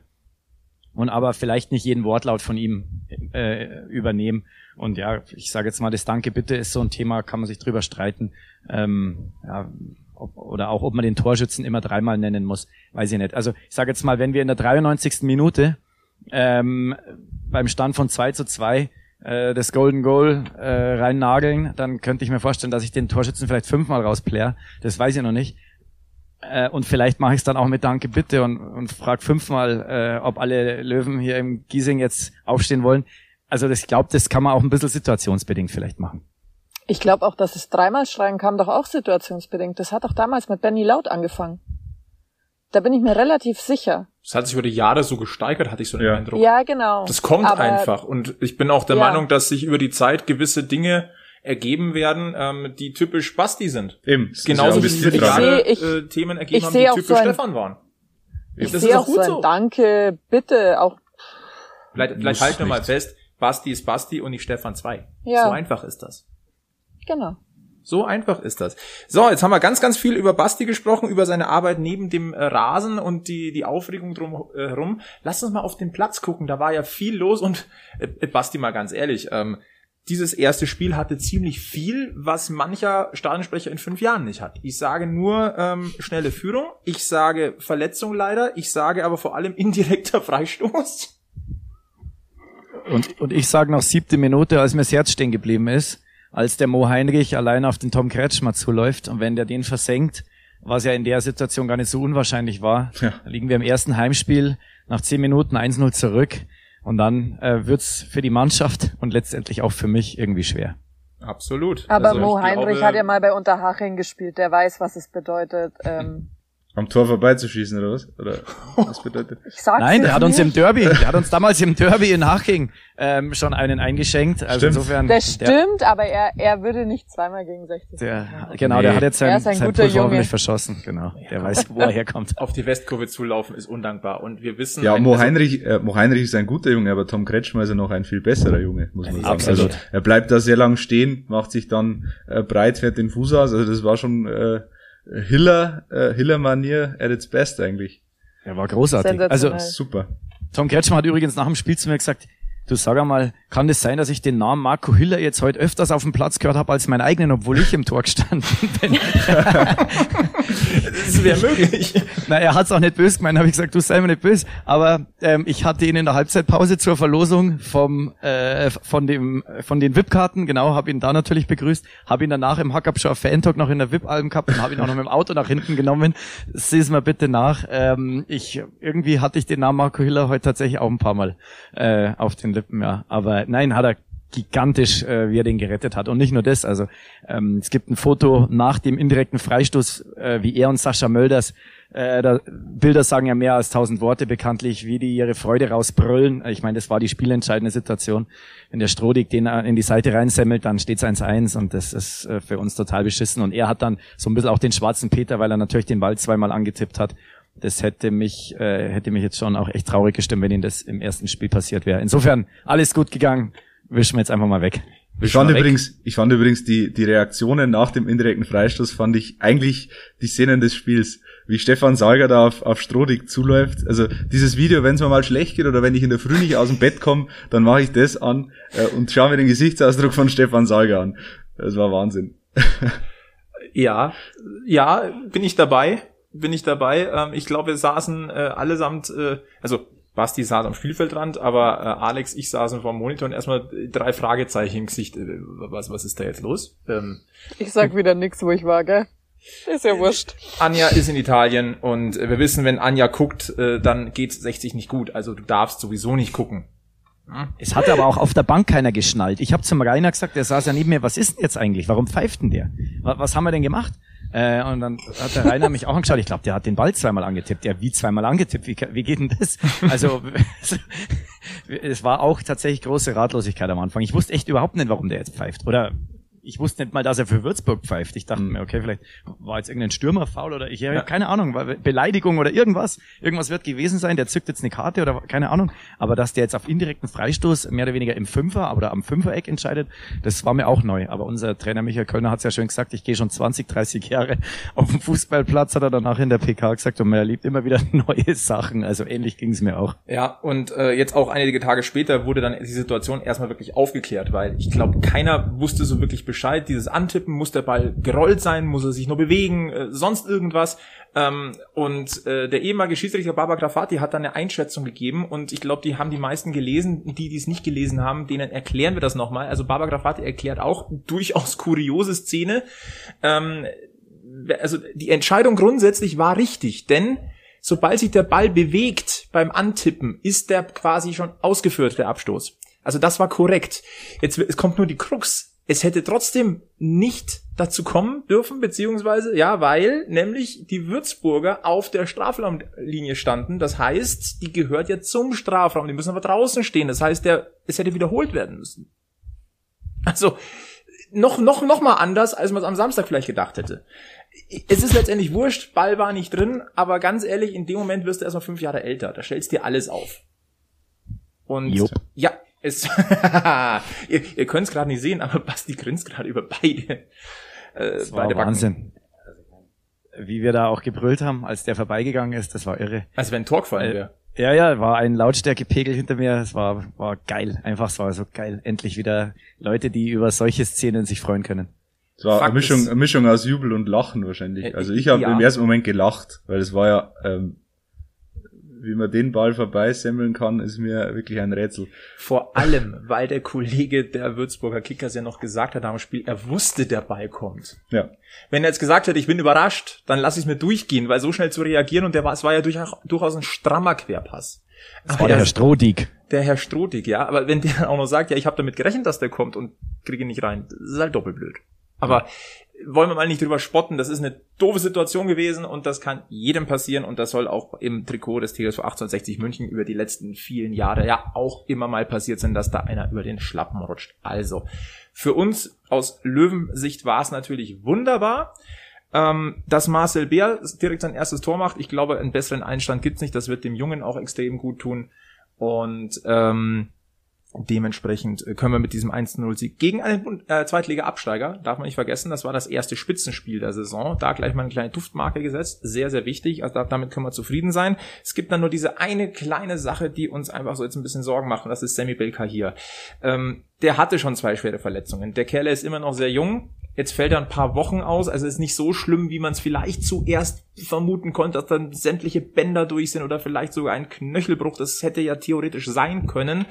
und aber vielleicht nicht jeden Wortlaut von ihm äh, übernehmen. Und ja, ich sage jetzt mal, das Danke bitte ist so ein Thema, kann man sich drüber streiten. Ähm, ja, ob, oder auch, ob man den Torschützen immer dreimal nennen muss, weiß ich nicht. Also ich sage jetzt mal, wenn wir in der 93. Minute ähm, beim Stand von 2 zu 2 äh, das Golden Goal äh, rein nageln, dann könnte ich mir vorstellen, dass ich den Torschützen vielleicht fünfmal rausplayer. Das weiß ich noch nicht. Äh, und vielleicht mache ich es dann auch mit Danke bitte und, und frage fünfmal, äh, ob alle Löwen hier im Giesing jetzt aufstehen wollen. Also das, ich glaube, das kann man auch ein bisschen situationsbedingt vielleicht machen. Ich glaube auch, dass es dreimal schreien kam doch auch situationsbedingt. Das hat doch damals mit Benny Laut angefangen. Da bin ich mir relativ sicher. Das hat sich über die Jahre so gesteigert, hatte ich so den Ja. Eindruck. Ja, genau. Das kommt Aber einfach. Und ich bin auch der Ja. Meinung, dass sich über die Zeit gewisse Dinge ergeben werden, ähm, die typisch Basti sind. Eben. das ist Genauso ja wie sich Ich- äh, Themen ergeben ich haben, sehe die auch typisch so ein- Stefan waren. Ich Das sehe auch gut so ein so. Danke, bitte, auch, Vielleicht, vielleicht halten wir mal fest, Basti ist Basti und nicht Stefan 2. Ja. So einfach ist das. genau. So einfach ist das. So, jetzt haben wir ganz, ganz viel über Basti gesprochen, über seine Arbeit neben dem äh, Rasen und die, die Aufregung drum äh. Lass uns mal auf den Platz gucken, da war ja viel los und äh, Basti mal ganz ehrlich, ähm, dieses erste Spiel hatte ziemlich viel, was mancher Stadionsprecher in fünf Jahren nicht hat. Ich sage nur ähm, schnelle Führung, ich sage Verletzung leider, ich sage aber vor allem indirekter Freistoß. Und, und ich sage noch siebte Minute, als mir das Herz stehen geblieben ist, als der Mo Heinrich allein auf den Tom Kretschmer zuläuft und wenn der den versenkt, was ja in der Situation gar nicht so unwahrscheinlich war, Ja. liegen wir im ersten Heimspiel nach zehn Minuten 1-0 zurück und dann äh, wird's für die Mannschaft und letztendlich auch für mich irgendwie schwer. Absolut. Aber Also, Mo ich Heinrich glaube, hat ja mal bei Unterhaching gespielt, der weiß, was es bedeutet. Ähm, Am Tor vorbeizuschießen, oder was? Oder was bedeutet? ich sag's Nein, der hat uns im nicht. Derby, der hat uns damals im Derby in Haching ähm, schon einen eingeschenkt. Also Stimmt. insofern. Das stimmt, aber er, er würde nicht zweimal gegen 60 Der, machen. der, genau, Nee. der hat jetzt Er sein, ist ein sein guter Pulver Junge. hoffentlich verschossen. Genau. Der weiß, wo er herkommt. auf die Westkurve zulaufen ist undankbar und wir wissen Ja, Mo Heinrich, äh, Mo Heinrich ist ein guter Junge, aber Tom Kretschmer ist ja noch ein viel besserer Junge, muss man sagen. Absolut. Also er bleibt da sehr lang stehen, macht sich dann äh, breit, fährt den Fuß aus. Also das war schon äh, Hiller, äh, Hiller-Manier at its best eigentlich. Der war großartig. Also. Super. Tom Kretschmer hat übrigens nach dem Spiel zu mir gesagt, du sag einmal, kann das sein, dass ich den Namen Marco Hiller jetzt heute öfters auf dem Platz gehört habe als meinen eigenen, obwohl ich im Tor gestanden bin? das wäre möglich. Na, er hat's auch nicht böse gemeint, habe ich gesagt, du sei mir nicht böse. Aber ähm, ich hatte ihn in der Halbzeitpause zur Verlosung vom äh, von dem von den VIP-Karten, genau, habe ihn da natürlich begrüßt, habe ihn danach im Hackabschau Fan-Talk noch in der VIP-Alben gehabt und habe ihn auch noch mit dem Auto nach hinten genommen. Sieh's mir bitte nach. Ähm, ich irgendwie hatte ich den Namen Marco Hiller heute tatsächlich auch ein paar Mal äh, auf den Lippen, ja. Aber nein, hat er gigantisch, äh, wie er den gerettet hat. Und nicht nur das, also ähm, es gibt ein Foto nach dem indirekten Freistoß, äh, wie er und Sascha Mölders, äh, da, Bilder sagen ja mehr als tausend Worte bekanntlich, wie die ihre Freude rausbrüllen. Ich meine, das war die spielentscheidende Situation. Wenn der Strodig den äh, in die Seite reinsemmelt, dann steht's 1-1 und das ist äh, für uns total beschissen. Und er hat dann so ein bisschen auch den schwarzen Peter, weil er natürlich den Ball zweimal angetippt hat. Das hätte mich, äh, hätte mich jetzt schon auch echt traurig gestimmt, wenn ihm das im ersten Spiel passiert wäre. Insofern alles gut gegangen. Wischen wir jetzt einfach mal weg. Ich fand übrigens, ich fand übrigens die, die Reaktionen nach dem indirekten Freistoß fand ich eigentlich die Szenen des Spiels. Wie Stefan Salger da auf, auf Strodig zuläuft. Also dieses Video, wenn es mir mal schlecht geht oder wenn ich in der Früh nicht aus dem Bett komme, dann mache ich das an äh, und schaue mir den Gesichtsausdruck von Stefan Salger an. Das war Wahnsinn. Ja, ja, bin ich dabei, bin ich dabei. Ähm, ich glaube, wir saßen äh, allesamt, äh, also Basti saß am Spielfeldrand, aber äh, Alex, ich saßen vor dem Monitor und erstmal drei Fragezeichen im Gesicht. Äh, was, was ist da jetzt los? Ähm, Ich sag wieder nix, wo ich war, gell? Ist ja wurscht. Anja ist in Italien und äh, wir wissen, wenn Anja guckt, äh, dann geht 60 nicht gut. Also du darfst sowieso nicht gucken. Es hat aber auch auf der Bank keiner geschnallt. Ich habe zum Rainer gesagt, der saß ja neben mir, was ist denn jetzt eigentlich? Warum pfeift denn der? Was, was haben wir denn gemacht? Äh, und dann hat der Rainer mich auch angeschaut. Ich glaube, der hat den Ball zweimal angetippt. Ja, wie zweimal angetippt? Wie, wie geht denn das? Also es war auch tatsächlich große Ratlosigkeit am Anfang. Ich wusste echt überhaupt nicht, warum der jetzt pfeift. Oder ich wusste nicht mal, dass er für Würzburg pfeift. Ich dachte mir, okay, vielleicht war jetzt irgendein Stürmer faul oder ich habe keine Ahnung, Beleidigung oder irgendwas. Irgendwas wird gewesen sein, der zückt jetzt eine Karte oder keine Ahnung. Aber dass der jetzt auf indirekten Freistoß mehr oder weniger im Fünfer oder am Fünfereck entscheidet, das war mir auch neu. Aber unser Trainer Michael Kölner hat es ja schön gesagt, ich gehe schon 20, 30 Jahre auf dem Fußballplatz, hat er danach in der PK gesagt und man erlebt immer wieder neue Sachen. Also ähnlich ging es mir auch. Ja, und äh, jetzt auch einige Tage später wurde dann die Situation erstmal wirklich aufgeklärt, weil ich glaube, keiner wusste so wirklich Bescheid. Dieses Antippen, muss der Ball gerollt sein, muss er sich nur bewegen, äh, sonst irgendwas. Ähm, und äh, der ehemalige Schiedsrichter Baba Grafati hat dann eine Einschätzung gegeben und ich glaube, die haben die meisten gelesen. Die, die es nicht gelesen haben, denen erklären wir das nochmal. Also Baba Grafati erklärt auch durchaus kuriose Szene. Ähm, also die Entscheidung grundsätzlich war richtig, denn sobald sich der Ball bewegt beim Antippen, ist der quasi schon ausgeführt, der Abstoß. Also das war korrekt. Jetzt es kommt nur die Krux. Es hätte trotzdem nicht dazu kommen dürfen, beziehungsweise, ja, weil nämlich die Würzburger auf der Strafraumlinie standen. Das heißt, die gehört ja zum Strafraum. Die müssen aber draußen stehen. Das heißt, der, es hätte wiederholt werden müssen. Also, noch, noch, noch mal anders, als man es am Samstag vielleicht gedacht hätte. Es ist letztendlich wurscht, Ball war nicht drin, aber ganz ehrlich, in dem Moment wirst du erstmal fünf Jahre älter. Da stellst dir alles auf. Und Jupp. ja, es, ihr, ihr könnt es gerade nicht sehen, aber Basti grinst gerade über beide. Äh, Das war beide Backen. Wahnsinn. Wie wir da auch gebrüllt haben, als der vorbeigegangen ist, das war irre. Als wenn ein Tor gefallen Äh, wäre. Ja, ja, war ein Lautstärkepegel hinter mir. Es war, war geil. Einfach, es war so geil. Endlich wieder Leute, die über solche Szenen sich freuen können. Es war Fakt eine Mischung, eine Mischung aus Jubel und Lachen wahrscheinlich. Äh, Also ich habe ja. im ersten Moment gelacht, weil es war ja, ähm, wie man den Ball vorbeisemmeln kann, ist mir wirklich ein Rätsel. Vor allem, weil der Kollege der Würzburger Kickers ja noch gesagt hat am Spiel, er wusste, der Ball kommt. Ja. Wenn er jetzt gesagt hätte, ich bin überrascht, dann lass ich es mir durchgehen, weil so schnell zu reagieren und der war, es war ja durchaus, durchaus ein strammer Querpass. Das war der Herr Strohdiek. der Herr Strohdig, ja, aber wenn der auch noch sagt, ja, ich habe damit gerechnet, dass der kommt und kriege ihn nicht rein, das ist halt doppelblöd. Aber wollen wir mal nicht drüber spotten, das ist eine doofe Situation gewesen und das kann jedem passieren und das soll auch im Trikot des TSV 1860 München über die letzten vielen Jahre ja auch immer mal passiert sein, dass da einer über den Schlappen rutscht. Also, für uns aus Löwensicht war es natürlich wunderbar. Ähm, dass Marcel Bär direkt sein erstes Tor macht, ich glaube, einen besseren Einstand gibt's nicht. Das wird dem Jungen auch extrem gut tun. Und ähm, dementsprechend können wir mit diesem 1-0-Sieg gegen einen äh, Zweitliga-Absteiger, darf man nicht vergessen, das war das erste Spitzenspiel der Saison, da gleich mal eine kleine Duftmarke gesetzt, sehr, sehr wichtig, also da, damit können wir zufrieden sein. Es gibt dann nur diese eine kleine Sache, die uns einfach so jetzt ein bisschen Sorgen macht, und das ist Sammy Belka hier. Ähm, der hatte schon zwei schwere Verletzungen. Der Kerl ist immer noch sehr jung, Jetzt fällt er ein paar Wochen aus, also ist nicht so schlimm, wie man es vielleicht zuerst vermuten konnte, dass dann sämtliche Bänder durch sind oder vielleicht sogar ein Knöchelbruch. Das hätte ja theoretisch sein können.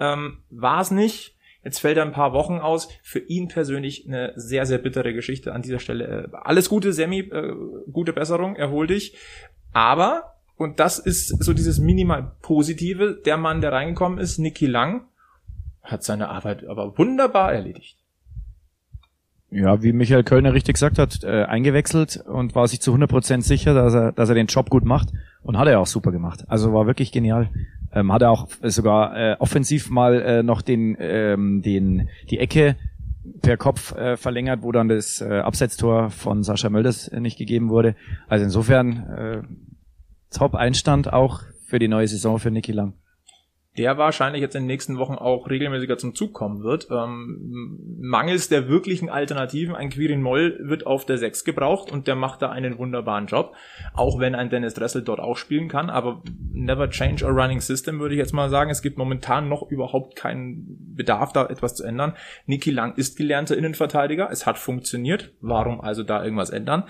Ähm, War es nicht. Jetzt fällt er ein paar Wochen aus. Für ihn persönlich eine sehr, sehr bittere Geschichte an dieser Stelle. Äh, alles Gute, Sammy, äh, gute Besserung, erhol dich. Aber, und das ist so dieses minimal Positive, der Mann, der reingekommen ist, Niki Lang, hat seine Arbeit aber wunderbar erledigt. Ja, wie Michael Kölner richtig gesagt hat, äh, eingewechselt und war sich zu 100% sicher, dass er, dass er den Job gut macht und hat er auch super gemacht. Also war wirklich genial. Ähm, hat er auch sogar äh, offensiv mal äh, noch den, ähm, den, die Ecke per Kopf äh, verlängert, wo dann das äh, Absetztor von Sascha Mölders äh, nicht gegeben wurde. Also insofern äh, Top-Einstand auch für die neue Saison für Niki Lang. Der wahrscheinlich jetzt in den nächsten Wochen auch regelmäßiger zum Zug kommen wird. Ähm, mangels der wirklichen Alternativen, ein Quirin Moll wird auf der 6 gebraucht und der macht da einen wunderbaren Job, auch wenn ein Dennis Dressel dort auch spielen kann, aber never change a running system, würde ich jetzt mal sagen. Es gibt momentan noch überhaupt keinen Bedarf, da etwas zu ändern. Niki Lang ist gelernter Innenverteidiger, es hat funktioniert, warum also da irgendwas ändern?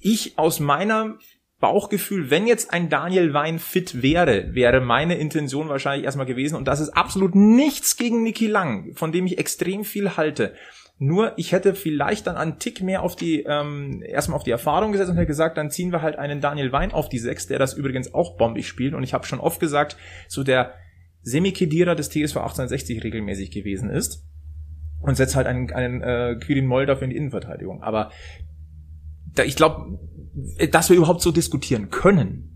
Ich aus meiner Bauchgefühl, wenn jetzt ein Daniel Wein fit wäre, wäre meine Intention wahrscheinlich erstmal gewesen, und das ist absolut nichts gegen Niki Lang, von dem ich extrem viel halte. Nur ich hätte vielleicht dann einen Tick mehr auf die, ähm, erstmal auf die Erfahrung gesetzt und hätte gesagt, dann ziehen wir halt einen Daniel Wein auf die Sechs, der das übrigens auch bombig spielt. Und ich habe schon oft gesagt, so der Semikedierer des TSV 1860 regelmäßig gewesen ist. Und setzt halt einen, einen äh, Quirin Moll dafür in die Innenverteidigung. Aber da, ich glaube, dass wir überhaupt so diskutieren können,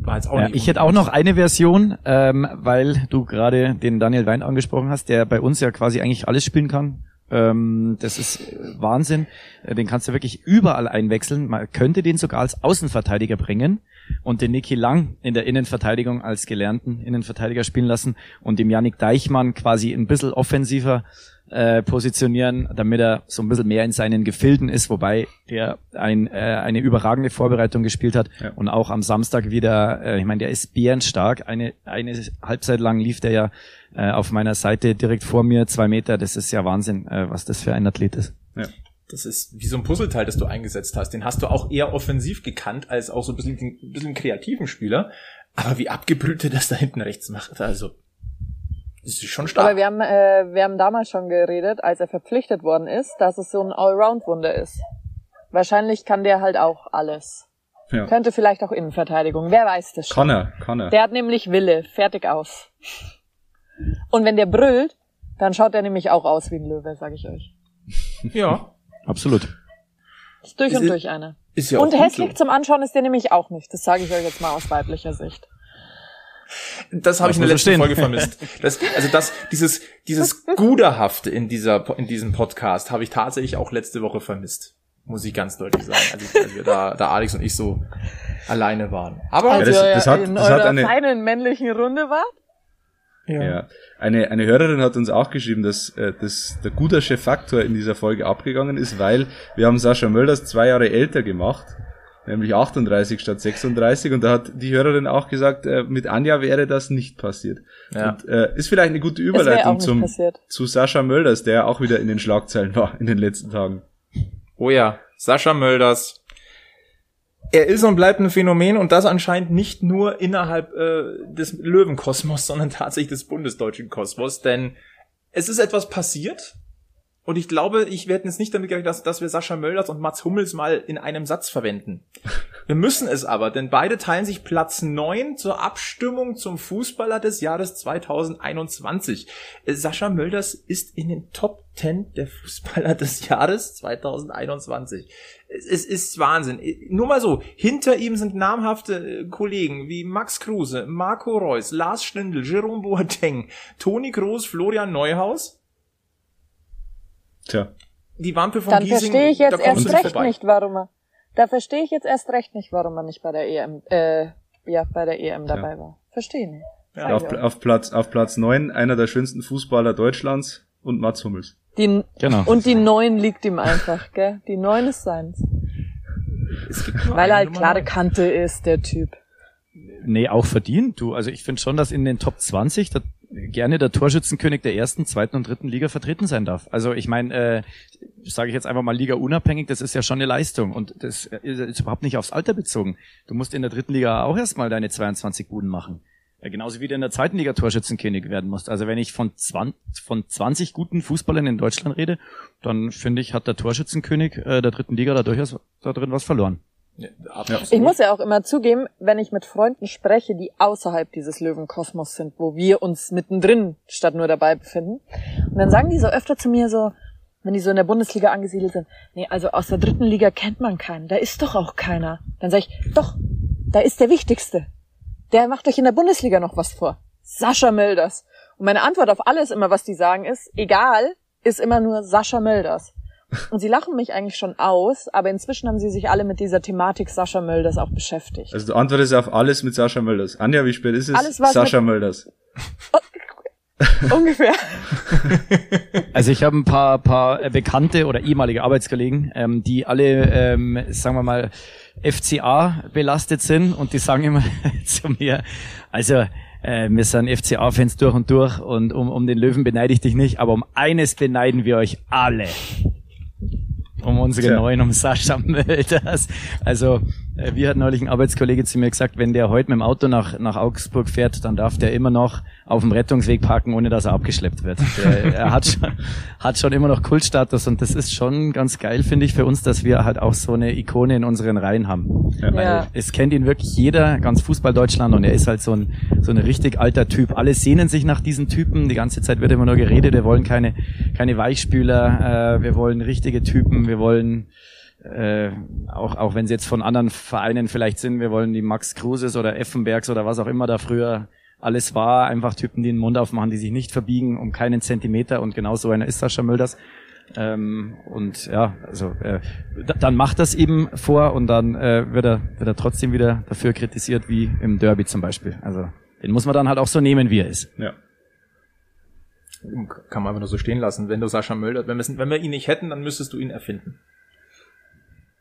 war jetzt auch Ja, nicht. ich hätte auch noch eine Version, ähm, weil du gerade den Daniel Wein angesprochen hast, der bei uns ja quasi eigentlich alles spielen kann. Ähm, das ist äh, Wahnsinn. Äh, Den kannst du wirklich überall einwechseln. Man könnte den sogar als Außenverteidiger bringen und den Niki Lang in der Innenverteidigung als gelernten Innenverteidiger spielen lassen und dem Yannick Deichmann quasi ein bisschen offensiver äh, positionieren, damit er so ein bisschen mehr in seinen Gefilden ist, wobei der ein, äh, eine überragende Vorbereitung gespielt hat Ja. und auch am Samstag wieder, äh, ich meine, der ist bärenstark. Eine, eine Halbzeit lang lief der ja äh, auf meiner Seite direkt vor mir, zwei Meter. Das ist ja Wahnsinn, äh, was das für ein Athlet ist. Das ist wie so ein Puzzleteil, das du eingesetzt hast. Den hast du auch eher offensiv gekannt, als auch so ein bisschen, ein bisschen kreativen Spieler. Aber wie abgebrüht er das da hinten rechts macht, also, das ist schon stark. Aber wir haben, äh, wir haben damals schon geredet, als er verpflichtet worden ist, dass es so ein Allround-Wunder ist. Wahrscheinlich kann der halt auch alles. Ja. Könnte vielleicht auch Innenverteidigung. Wer weiß das schon. Kann er, kann er. Der hat nämlich Wille. Fertig aus. Und wenn der brüllt, dann schaut er nämlich auch aus wie ein Löwe, sag ich euch. ja. Absolut. Ist durch Ist und durch einer. Ist ja und hässlich so. zum Anschauen ist der nämlich auch nicht. Das sage ich euch jetzt mal aus weiblicher Sicht. Das habe ich in der letzten Folge vermisst. Das, also das, dieses, dieses Guderhafte in dieser, in diesem Podcast habe ich tatsächlich auch letzte Woche vermisst. Muss ich ganz deutlich sagen. Also, als wir da, da Alex und ich so alleine waren. Aber also ja, das, das hat, in das hat eurer eine, feinen männlichen Runde war? Ja. Eine, eine Hörerin hat uns auch geschrieben, dass, äh, dass der gutersche Faktor in dieser Folge abgegangen ist, weil wir haben Sascha Mölders zwei Jahre älter gemacht, nämlich 38 statt 36 und da hat die Hörerin auch gesagt, äh, mit Anja wäre das nicht passiert. Ja. Und, äh, ist vielleicht eine gute Überleitung zum, passiert. zu Sascha Mölders, der auch wieder in den Schlagzeilen war in den letzten Tagen. Oh ja, Sascha Mölders. Er ist und bleibt ein Phänomen und das anscheinend nicht nur innerhalb äh, des Löwenkosmos, sondern tatsächlich des bundesdeutschen Kosmos, denn es ist etwas passiert und ich glaube, ich werde jetzt nicht damit gerechnet, dass, dass wir Sascha Mölders und Mats Hummels mal in einem Satz verwenden. Wir müssen es aber, denn beide teilen sich Platz neun zur Abstimmung zum Fußballer des Jahres 2021. Äh, Sascha Mölders ist in den Top 10 der Fußballer des Jahres 2021. Es, es ist Wahnsinn. Nur mal so, hinter ihm sind namhafte äh, Kollegen wie Max Kruse, Marco Reus, Lars Stindl, Jerome Boateng, Toni Kroos, Florian Neuhaus. Tja. Die Wampe von Dann Giesing, verstehe ich da jetzt erst recht vorbei. nicht, warum er. Da verstehe ich jetzt erst recht nicht, warum er nicht bei der EM, äh, ja, bei der EM dabei war. Verstehe nicht. Ja, auf, auf Platz, auf Platz neun einer der schönsten Fußballer Deutschlands und Mats Hummels. Die, Genau. Und die neun liegt ihm einfach, gell? Die neun ist seins. Weil er halt Nummer klare. Kante ist, der Typ. Nee, auch verdient. Du, also ich finde schon, dass in den Top 20 der, gerne der Torschützenkönig der ersten, zweiten und dritten Liga vertreten sein darf. Also ich meine, äh, sage ich jetzt einfach mal Liga unabhängig, das ist ja schon eine Leistung und das ist, ist überhaupt nicht aufs Alter bezogen. Du musst in der dritten Liga auch erstmal deine 22 Buden machen. Genauso wie du in der zweiten Liga Torschützenkönig werden musst. Also wenn ich von 20, von 20 guten Fußballern in Deutschland rede, dann finde ich, hat der Torschützenkönig äh, der dritten Liga da durchaus da drin was verloren. Ja. Ich muss ja auch immer zugeben, wenn ich mit Freunden spreche, die außerhalb dieses Löwenkosmos sind, wo wir uns mittendrin statt nur dabei befinden. Und dann sagen die so öfter zu mir so, wenn die so in der Bundesliga angesiedelt sind, nee, also aus der dritten Liga kennt man keinen, da ist doch auch keiner. Dann sage ich, doch, da ist der Wichtigste. Der macht euch in der Bundesliga noch was vor. Sascha Mölders. Und meine Antwort auf alles immer, was die sagen, ist, egal, ist immer nur Sascha Mölders. Und sie lachen mich eigentlich schon aus, aber inzwischen haben sie sich alle mit dieser Thematik Sascha Mölders auch beschäftigt. Also du antwortest auf alles mit Sascha Mölders. Anja, wie spät ist es? Alles, was Sascha Mölders. Ungefähr. Also ich habe ein paar, paar bekannte oder ehemalige Arbeitskollegen, ähm, die alle, ähm, sagen wir mal, FCA belastet sind und die sagen immer zu mir, also äh, wir sind FCA-Fans durch und durch und um, um den Löwen beneide ich dich nicht, aber um eines beneiden wir euch alle. Um unsere Tja. neuen, um Sascha Mölders. Also, wie hat neulich ein Arbeitskollege zu mir gesagt, wenn der heute mit dem Auto nach, nach Augsburg fährt, dann darf der immer noch auf dem Rettungsweg parken, ohne dass er abgeschleppt wird. Der, er hat schon, hat schon immer noch Kultstatus und das ist schon ganz geil, finde ich, für uns, dass wir halt auch so eine Ikone in unseren Reihen haben. Ja. Weil Ja. es kennt ihn wirklich jeder, ganz Fußball Deutschland und er ist halt so ein, so ein richtig alter Typ. Alle sehnen sich nach diesen Typen. Die ganze Zeit wird immer nur geredet. Wir wollen keine, keine Weichspüler. Äh, wir wollen richtige Typen. Wir wollen, äh, auch, auch wenn sie jetzt von anderen Vereinen vielleicht sind, wir wollen die Max Kruses oder Effenbergs oder was auch immer da früher alles war. Einfach Typen, die den Mund aufmachen, die sich nicht verbiegen um keinen Zentimeter und genau so einer ist Sascha Mölders. Ähm, und ja, also äh, da- dann macht das eben vor und dann äh, wird, er, wird er trotzdem wieder dafür kritisiert, wie im Derby zum Beispiel. Also den muss man dann halt auch so nehmen, wie er ist. Ja. Kann man einfach nur so stehen lassen. Wenn du Sascha Mölders, wenn wenn wir ihn nicht hätten, dann müsstest du ihn erfinden.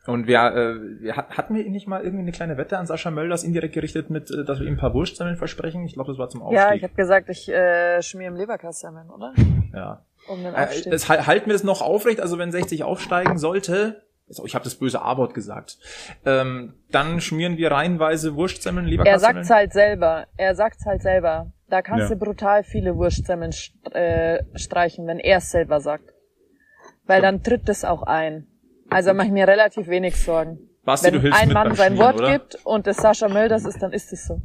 Und wir, äh, wir hat- hatten wir nicht mal irgendwie eine kleine Wette an Sascha Mölders indirekt gerichtet mit, äh, dass wir ihm ein paar Wurstsemmeln versprechen? Ich glaube, das war zum Aufstieg. Ja, ich habe gesagt, ich äh, schmier im Leberkassemmeln, oder? ja. Um den Äh, das, hal- halten wir das noch aufrecht, also wenn 60 aufsteigen sollte, also ich habe das böse A-Wort gesagt, ähm, dann schmieren wir reihenweise Wurstsemmeln, er Leberkassemmeln. sagt's halt selber. Er sagt's halt selber. Da kannst Ja. du brutal viele Wurstsemmeln st äh, streichen, wenn er es selber sagt. Weil dann tritt es auch ein. Also mach ich mir relativ wenig Sorgen. Basti, wenn du hilfst ein mit Mann beim sein Wort oder? gibt und es Sascha Mölders ist, dann ist es so.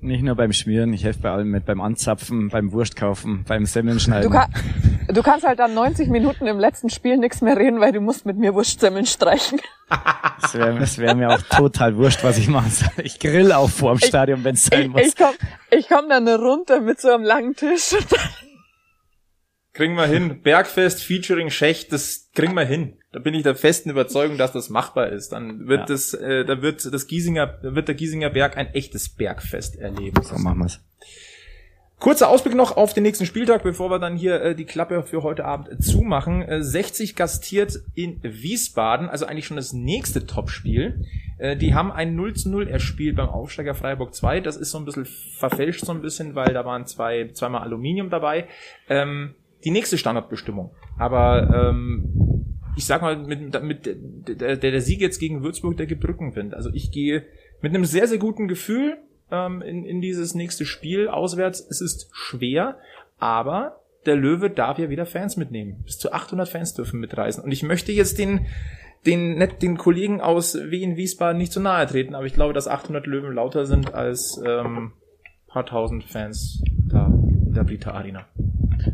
Nicht nur beim Schmieren, ich helfe bei allem mit, beim Anzapfen, beim Wurstkaufen, beim Semmeln schneiden. Du, ka Du kannst halt dann 90 Minuten im letzten Spiel nichts mehr reden, weil du musst mit mir Wurstsemmeln streichen. Das wäre wär mir auch total wurscht, was ich machen soll. Ich grill auch vor dem Stadion, wenn es sein Ich, muss. ich komm, ich komm dann runter mit so einem langen Tisch. Und dann Kriegen wir hin. Bergfest featuring Schecht, das kriegen wir hin. Da bin ich der festen Überzeugung, dass das machbar ist. Dann wird Ja. das, äh, da wird das Giesinger, wird der Giesinger Berg ein echtes Bergfest erleben. so machen wir's. Kurzer Ausblick noch auf den nächsten Spieltag, bevor wir dann hier äh, die Klappe für heute Abend äh, zumachen. Äh, 60 gastiert in Wiesbaden, also eigentlich schon das nächste Topspiel. Äh, die haben ein 0 zu 0 erspielt beim Aufsteiger Freiburg 2. Das ist so ein bisschen verfälscht so ein bisschen, weil da waren zwei, zweimal Aluminium dabei. Ähm, die nächste Standardbestimmung. Aber ähm, ich sag mal, mit, mit der, der, Sieg jetzt gegen Würzburg, der gibt Rückenwind. Also ich gehe mit einem sehr, sehr guten Gefühl ähm, in, in dieses nächste Spiel auswärts. Es ist schwer, aber der Löwe darf ja wieder Fans mitnehmen. Bis zu 800 Fans dürfen mitreisen. Und ich möchte jetzt den, den, net, den Kollegen aus Wien Wiesbaden nicht zu nahe treten, aber ich glaube, dass 800 Löwen lauter sind als ähm, paar tausend Fans da in der Brita Arena.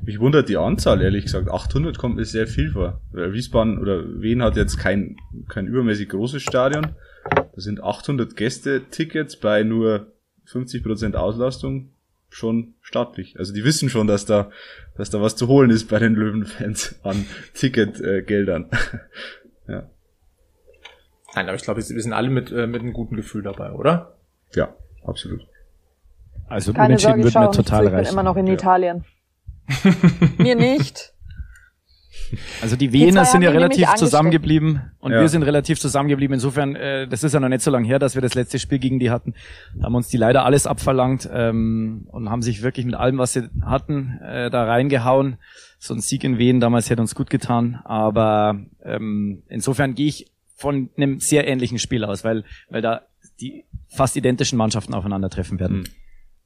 Mich wundert die Anzahl, ehrlich gesagt. 800 kommt mir sehr viel vor. Weil Wiesbaden oder Wien hat jetzt kein, kein übermäßig großes Stadion. Da sind 800 Gäste-Tickets bei nur 50% Auslastung schon stattlich. Also die wissen schon, dass da, dass da was zu holen ist bei den Löwenfans an Ticketgeldern. ja. Nein, aber ich glaube, wir sind alle mit, äh, mit einem guten Gefühl dabei, oder? ja, absolut. Also keine unentschieden Sorge, ich wird schaue mir nicht zu, total ich bin reichen. immer noch in Ja. Italien. mir nicht. Also die Wiener sind ja relativ zusammengeblieben und Ja. wir sind relativ zusammengeblieben. Insofern, äh, das ist ja noch nicht so lange her, dass wir das letzte Spiel gegen die hatten. Da haben uns die leider alles abverlangt ähm, und haben sich wirklich mit allem, was sie hatten, äh, da reingehauen. So ein Sieg in Wien damals hätte uns gut getan. Aber ähm, insofern gehe ich von einem sehr ähnlichen Spiel aus, weil, weil da die fast identischen Mannschaften aufeinandertreffen werden. Mhm.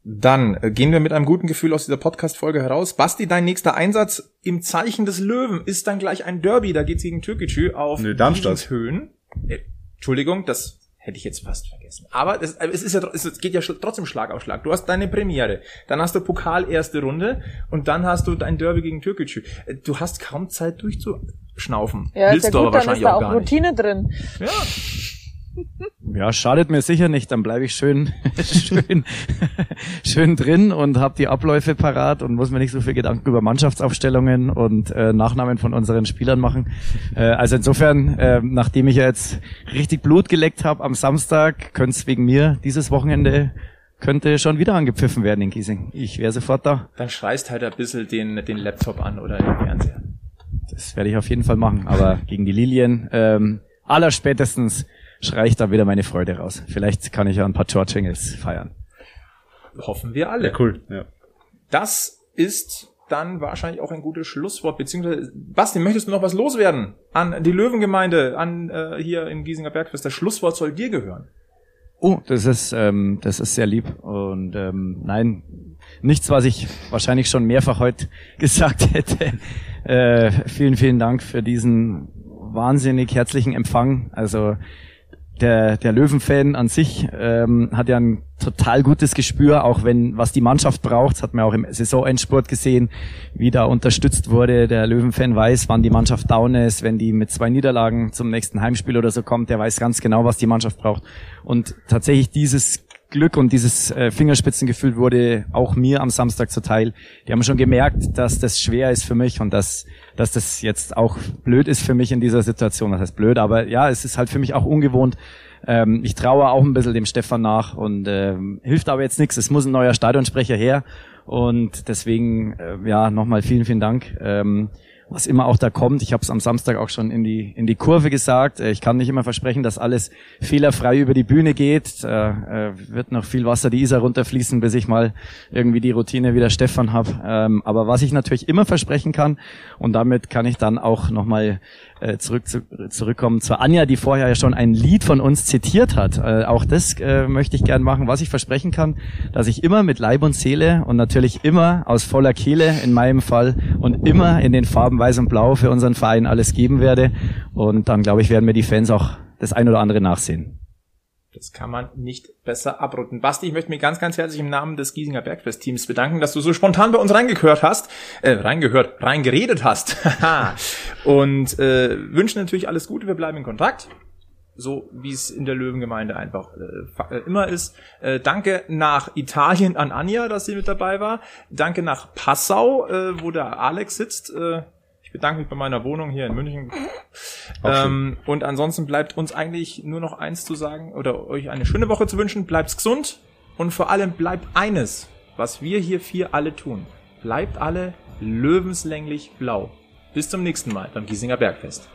Dann äh, gehen wir mit einem guten Gefühl aus dieser Podcast-Folge heraus. Basti, dein nächster Einsatz im Zeichen des Löwen ist dann gleich ein Derby. Da geht's gegen Türkgücü auf Nee, Darmstadt. Höhen. Äh, Entschuldigung, das hätte ich jetzt fast vergessen. Aber es, äh, es ist ja es geht ja trotzdem Schlag auf Schlag. Du hast deine Premiere, dann hast du Pokal erste Runde und dann hast du dein Derby gegen Türkgücü. Äh, Du hast kaum Zeit durchzuschnaufen. Ja, Willst ist ja du gut, aber dann ist wahrscheinlich da auch auch gar nicht. Routine drin. Ja. Ja, schadet mir sicher nicht. Dann bleibe ich schön, schön, schön drin und habe die Abläufe parat und muss mir nicht so viel Gedanken über Mannschaftsaufstellungen und äh, Nachnamen von unseren Spielern machen. Äh, also insofern, äh, nachdem ich ja jetzt richtig Blut geleckt habe am Samstag, könnte es wegen mir dieses Wochenende könnte schon wieder angepfiffen werden in Giesing. Ich wäre sofort da. Dann schreist halt ein bisschen den, den Laptop an oder den Fernseher. Das werde ich auf jeden Fall machen. Aber gegen die Lilien, ähm, allerspätestens schrei ich da wieder meine Freude raus. Vielleicht kann ich ja ein paar George Engels feiern. Hoffen wir alle. Ja, cool. Ja. Das ist dann wahrscheinlich auch ein gutes Schlusswort, beziehungsweise, Basti, möchtest du noch was loswerden an die Löwengemeinde, an äh, hier im Giesinger Bergfest? Das Schlusswort soll dir gehören. Oh, das ist, ähm, das ist sehr lieb. Und ähm, nein, nichts, was ich wahrscheinlich schon mehrfach heute gesagt hätte. Äh, vielen, vielen Dank für diesen wahnsinnig herzlichen Empfang. Also der, der Löwenfan an sich ähm, hat ja ein total gutes Gespür, auch wenn was die Mannschaft braucht, das hat man auch im Saisonendsport gesehen, wie da unterstützt wurde. Der Löwenfan weiß, wann die Mannschaft down ist, wenn die mit zwei Niederlagen zum nächsten Heimspiel oder so kommt, der weiß ganz genau, was die Mannschaft braucht. Und tatsächlich dieses Glück und dieses äh, Fingerspitzengefühl wurde auch mir am Samstag zuteil. Die haben schon gemerkt, dass das schwer ist für mich und dass, dass das jetzt auch blöd ist für mich in dieser Situation. Das heißt blöd, aber ja, es ist halt für mich auch ungewohnt. Ähm, ich traue auch ein bisschen dem Stefan nach und ähm, hilft aber jetzt nichts. Es muss ein neuer Stadionsprecher her und deswegen äh, ja nochmal vielen, vielen Dank. Ähm, was immer auch da kommt. Ich habe es am Samstag auch schon in die in die Kurve gesagt. Äh, Ich kann nicht immer versprechen, dass alles fehlerfrei über die Bühne geht. Äh, äh, wird noch viel Wasser die Isar runterfließen, bis ich mal irgendwie die Routine wieder Stefan habe. Ähm, aber was ich natürlich immer versprechen kann und damit kann ich dann auch noch mal äh, zurück zu, zurückkommen zur Anja, die vorher ja schon ein Lied von uns zitiert hat. Äh, auch das äh, möchte ich gern machen. Was ich versprechen kann, dass ich immer mit Leib und Seele und natürlich immer aus voller Kehle in meinem Fall und immer in den Farben Weiß und Blau für unseren Verein alles geben werde. Und dann glaube ich, werden mir die Fans auch das ein oder andere nachsehen. Das kann man nicht besser abrunden. Basti, ich möchte mich ganz, ganz herzlich im Namen des Giesinger Bergfest-Teams bedanken, dass du so spontan bei uns reingehört hast, äh, reingehört, reingeredet hast. und äh, wünschen natürlich alles Gute, wir bleiben in Kontakt so wie es in der Löwengemeinde einfach äh, immer ist. Äh, danke nach Italien an Anja, dass sie mit dabei war. Danke nach Passau, äh, wo der Alex sitzt. Äh, bedanke mich bei meiner Wohnung hier in München. Ähm, und ansonsten bleibt uns eigentlich nur noch eins zu sagen oder euch eine schöne Woche zu wünschen. Bleibt's gesund und vor allem bleibt eines, was wir hier vier alle tun. Bleibt alle löwenslänglich blau. Bis zum nächsten Mal beim Giesinger Bergfest.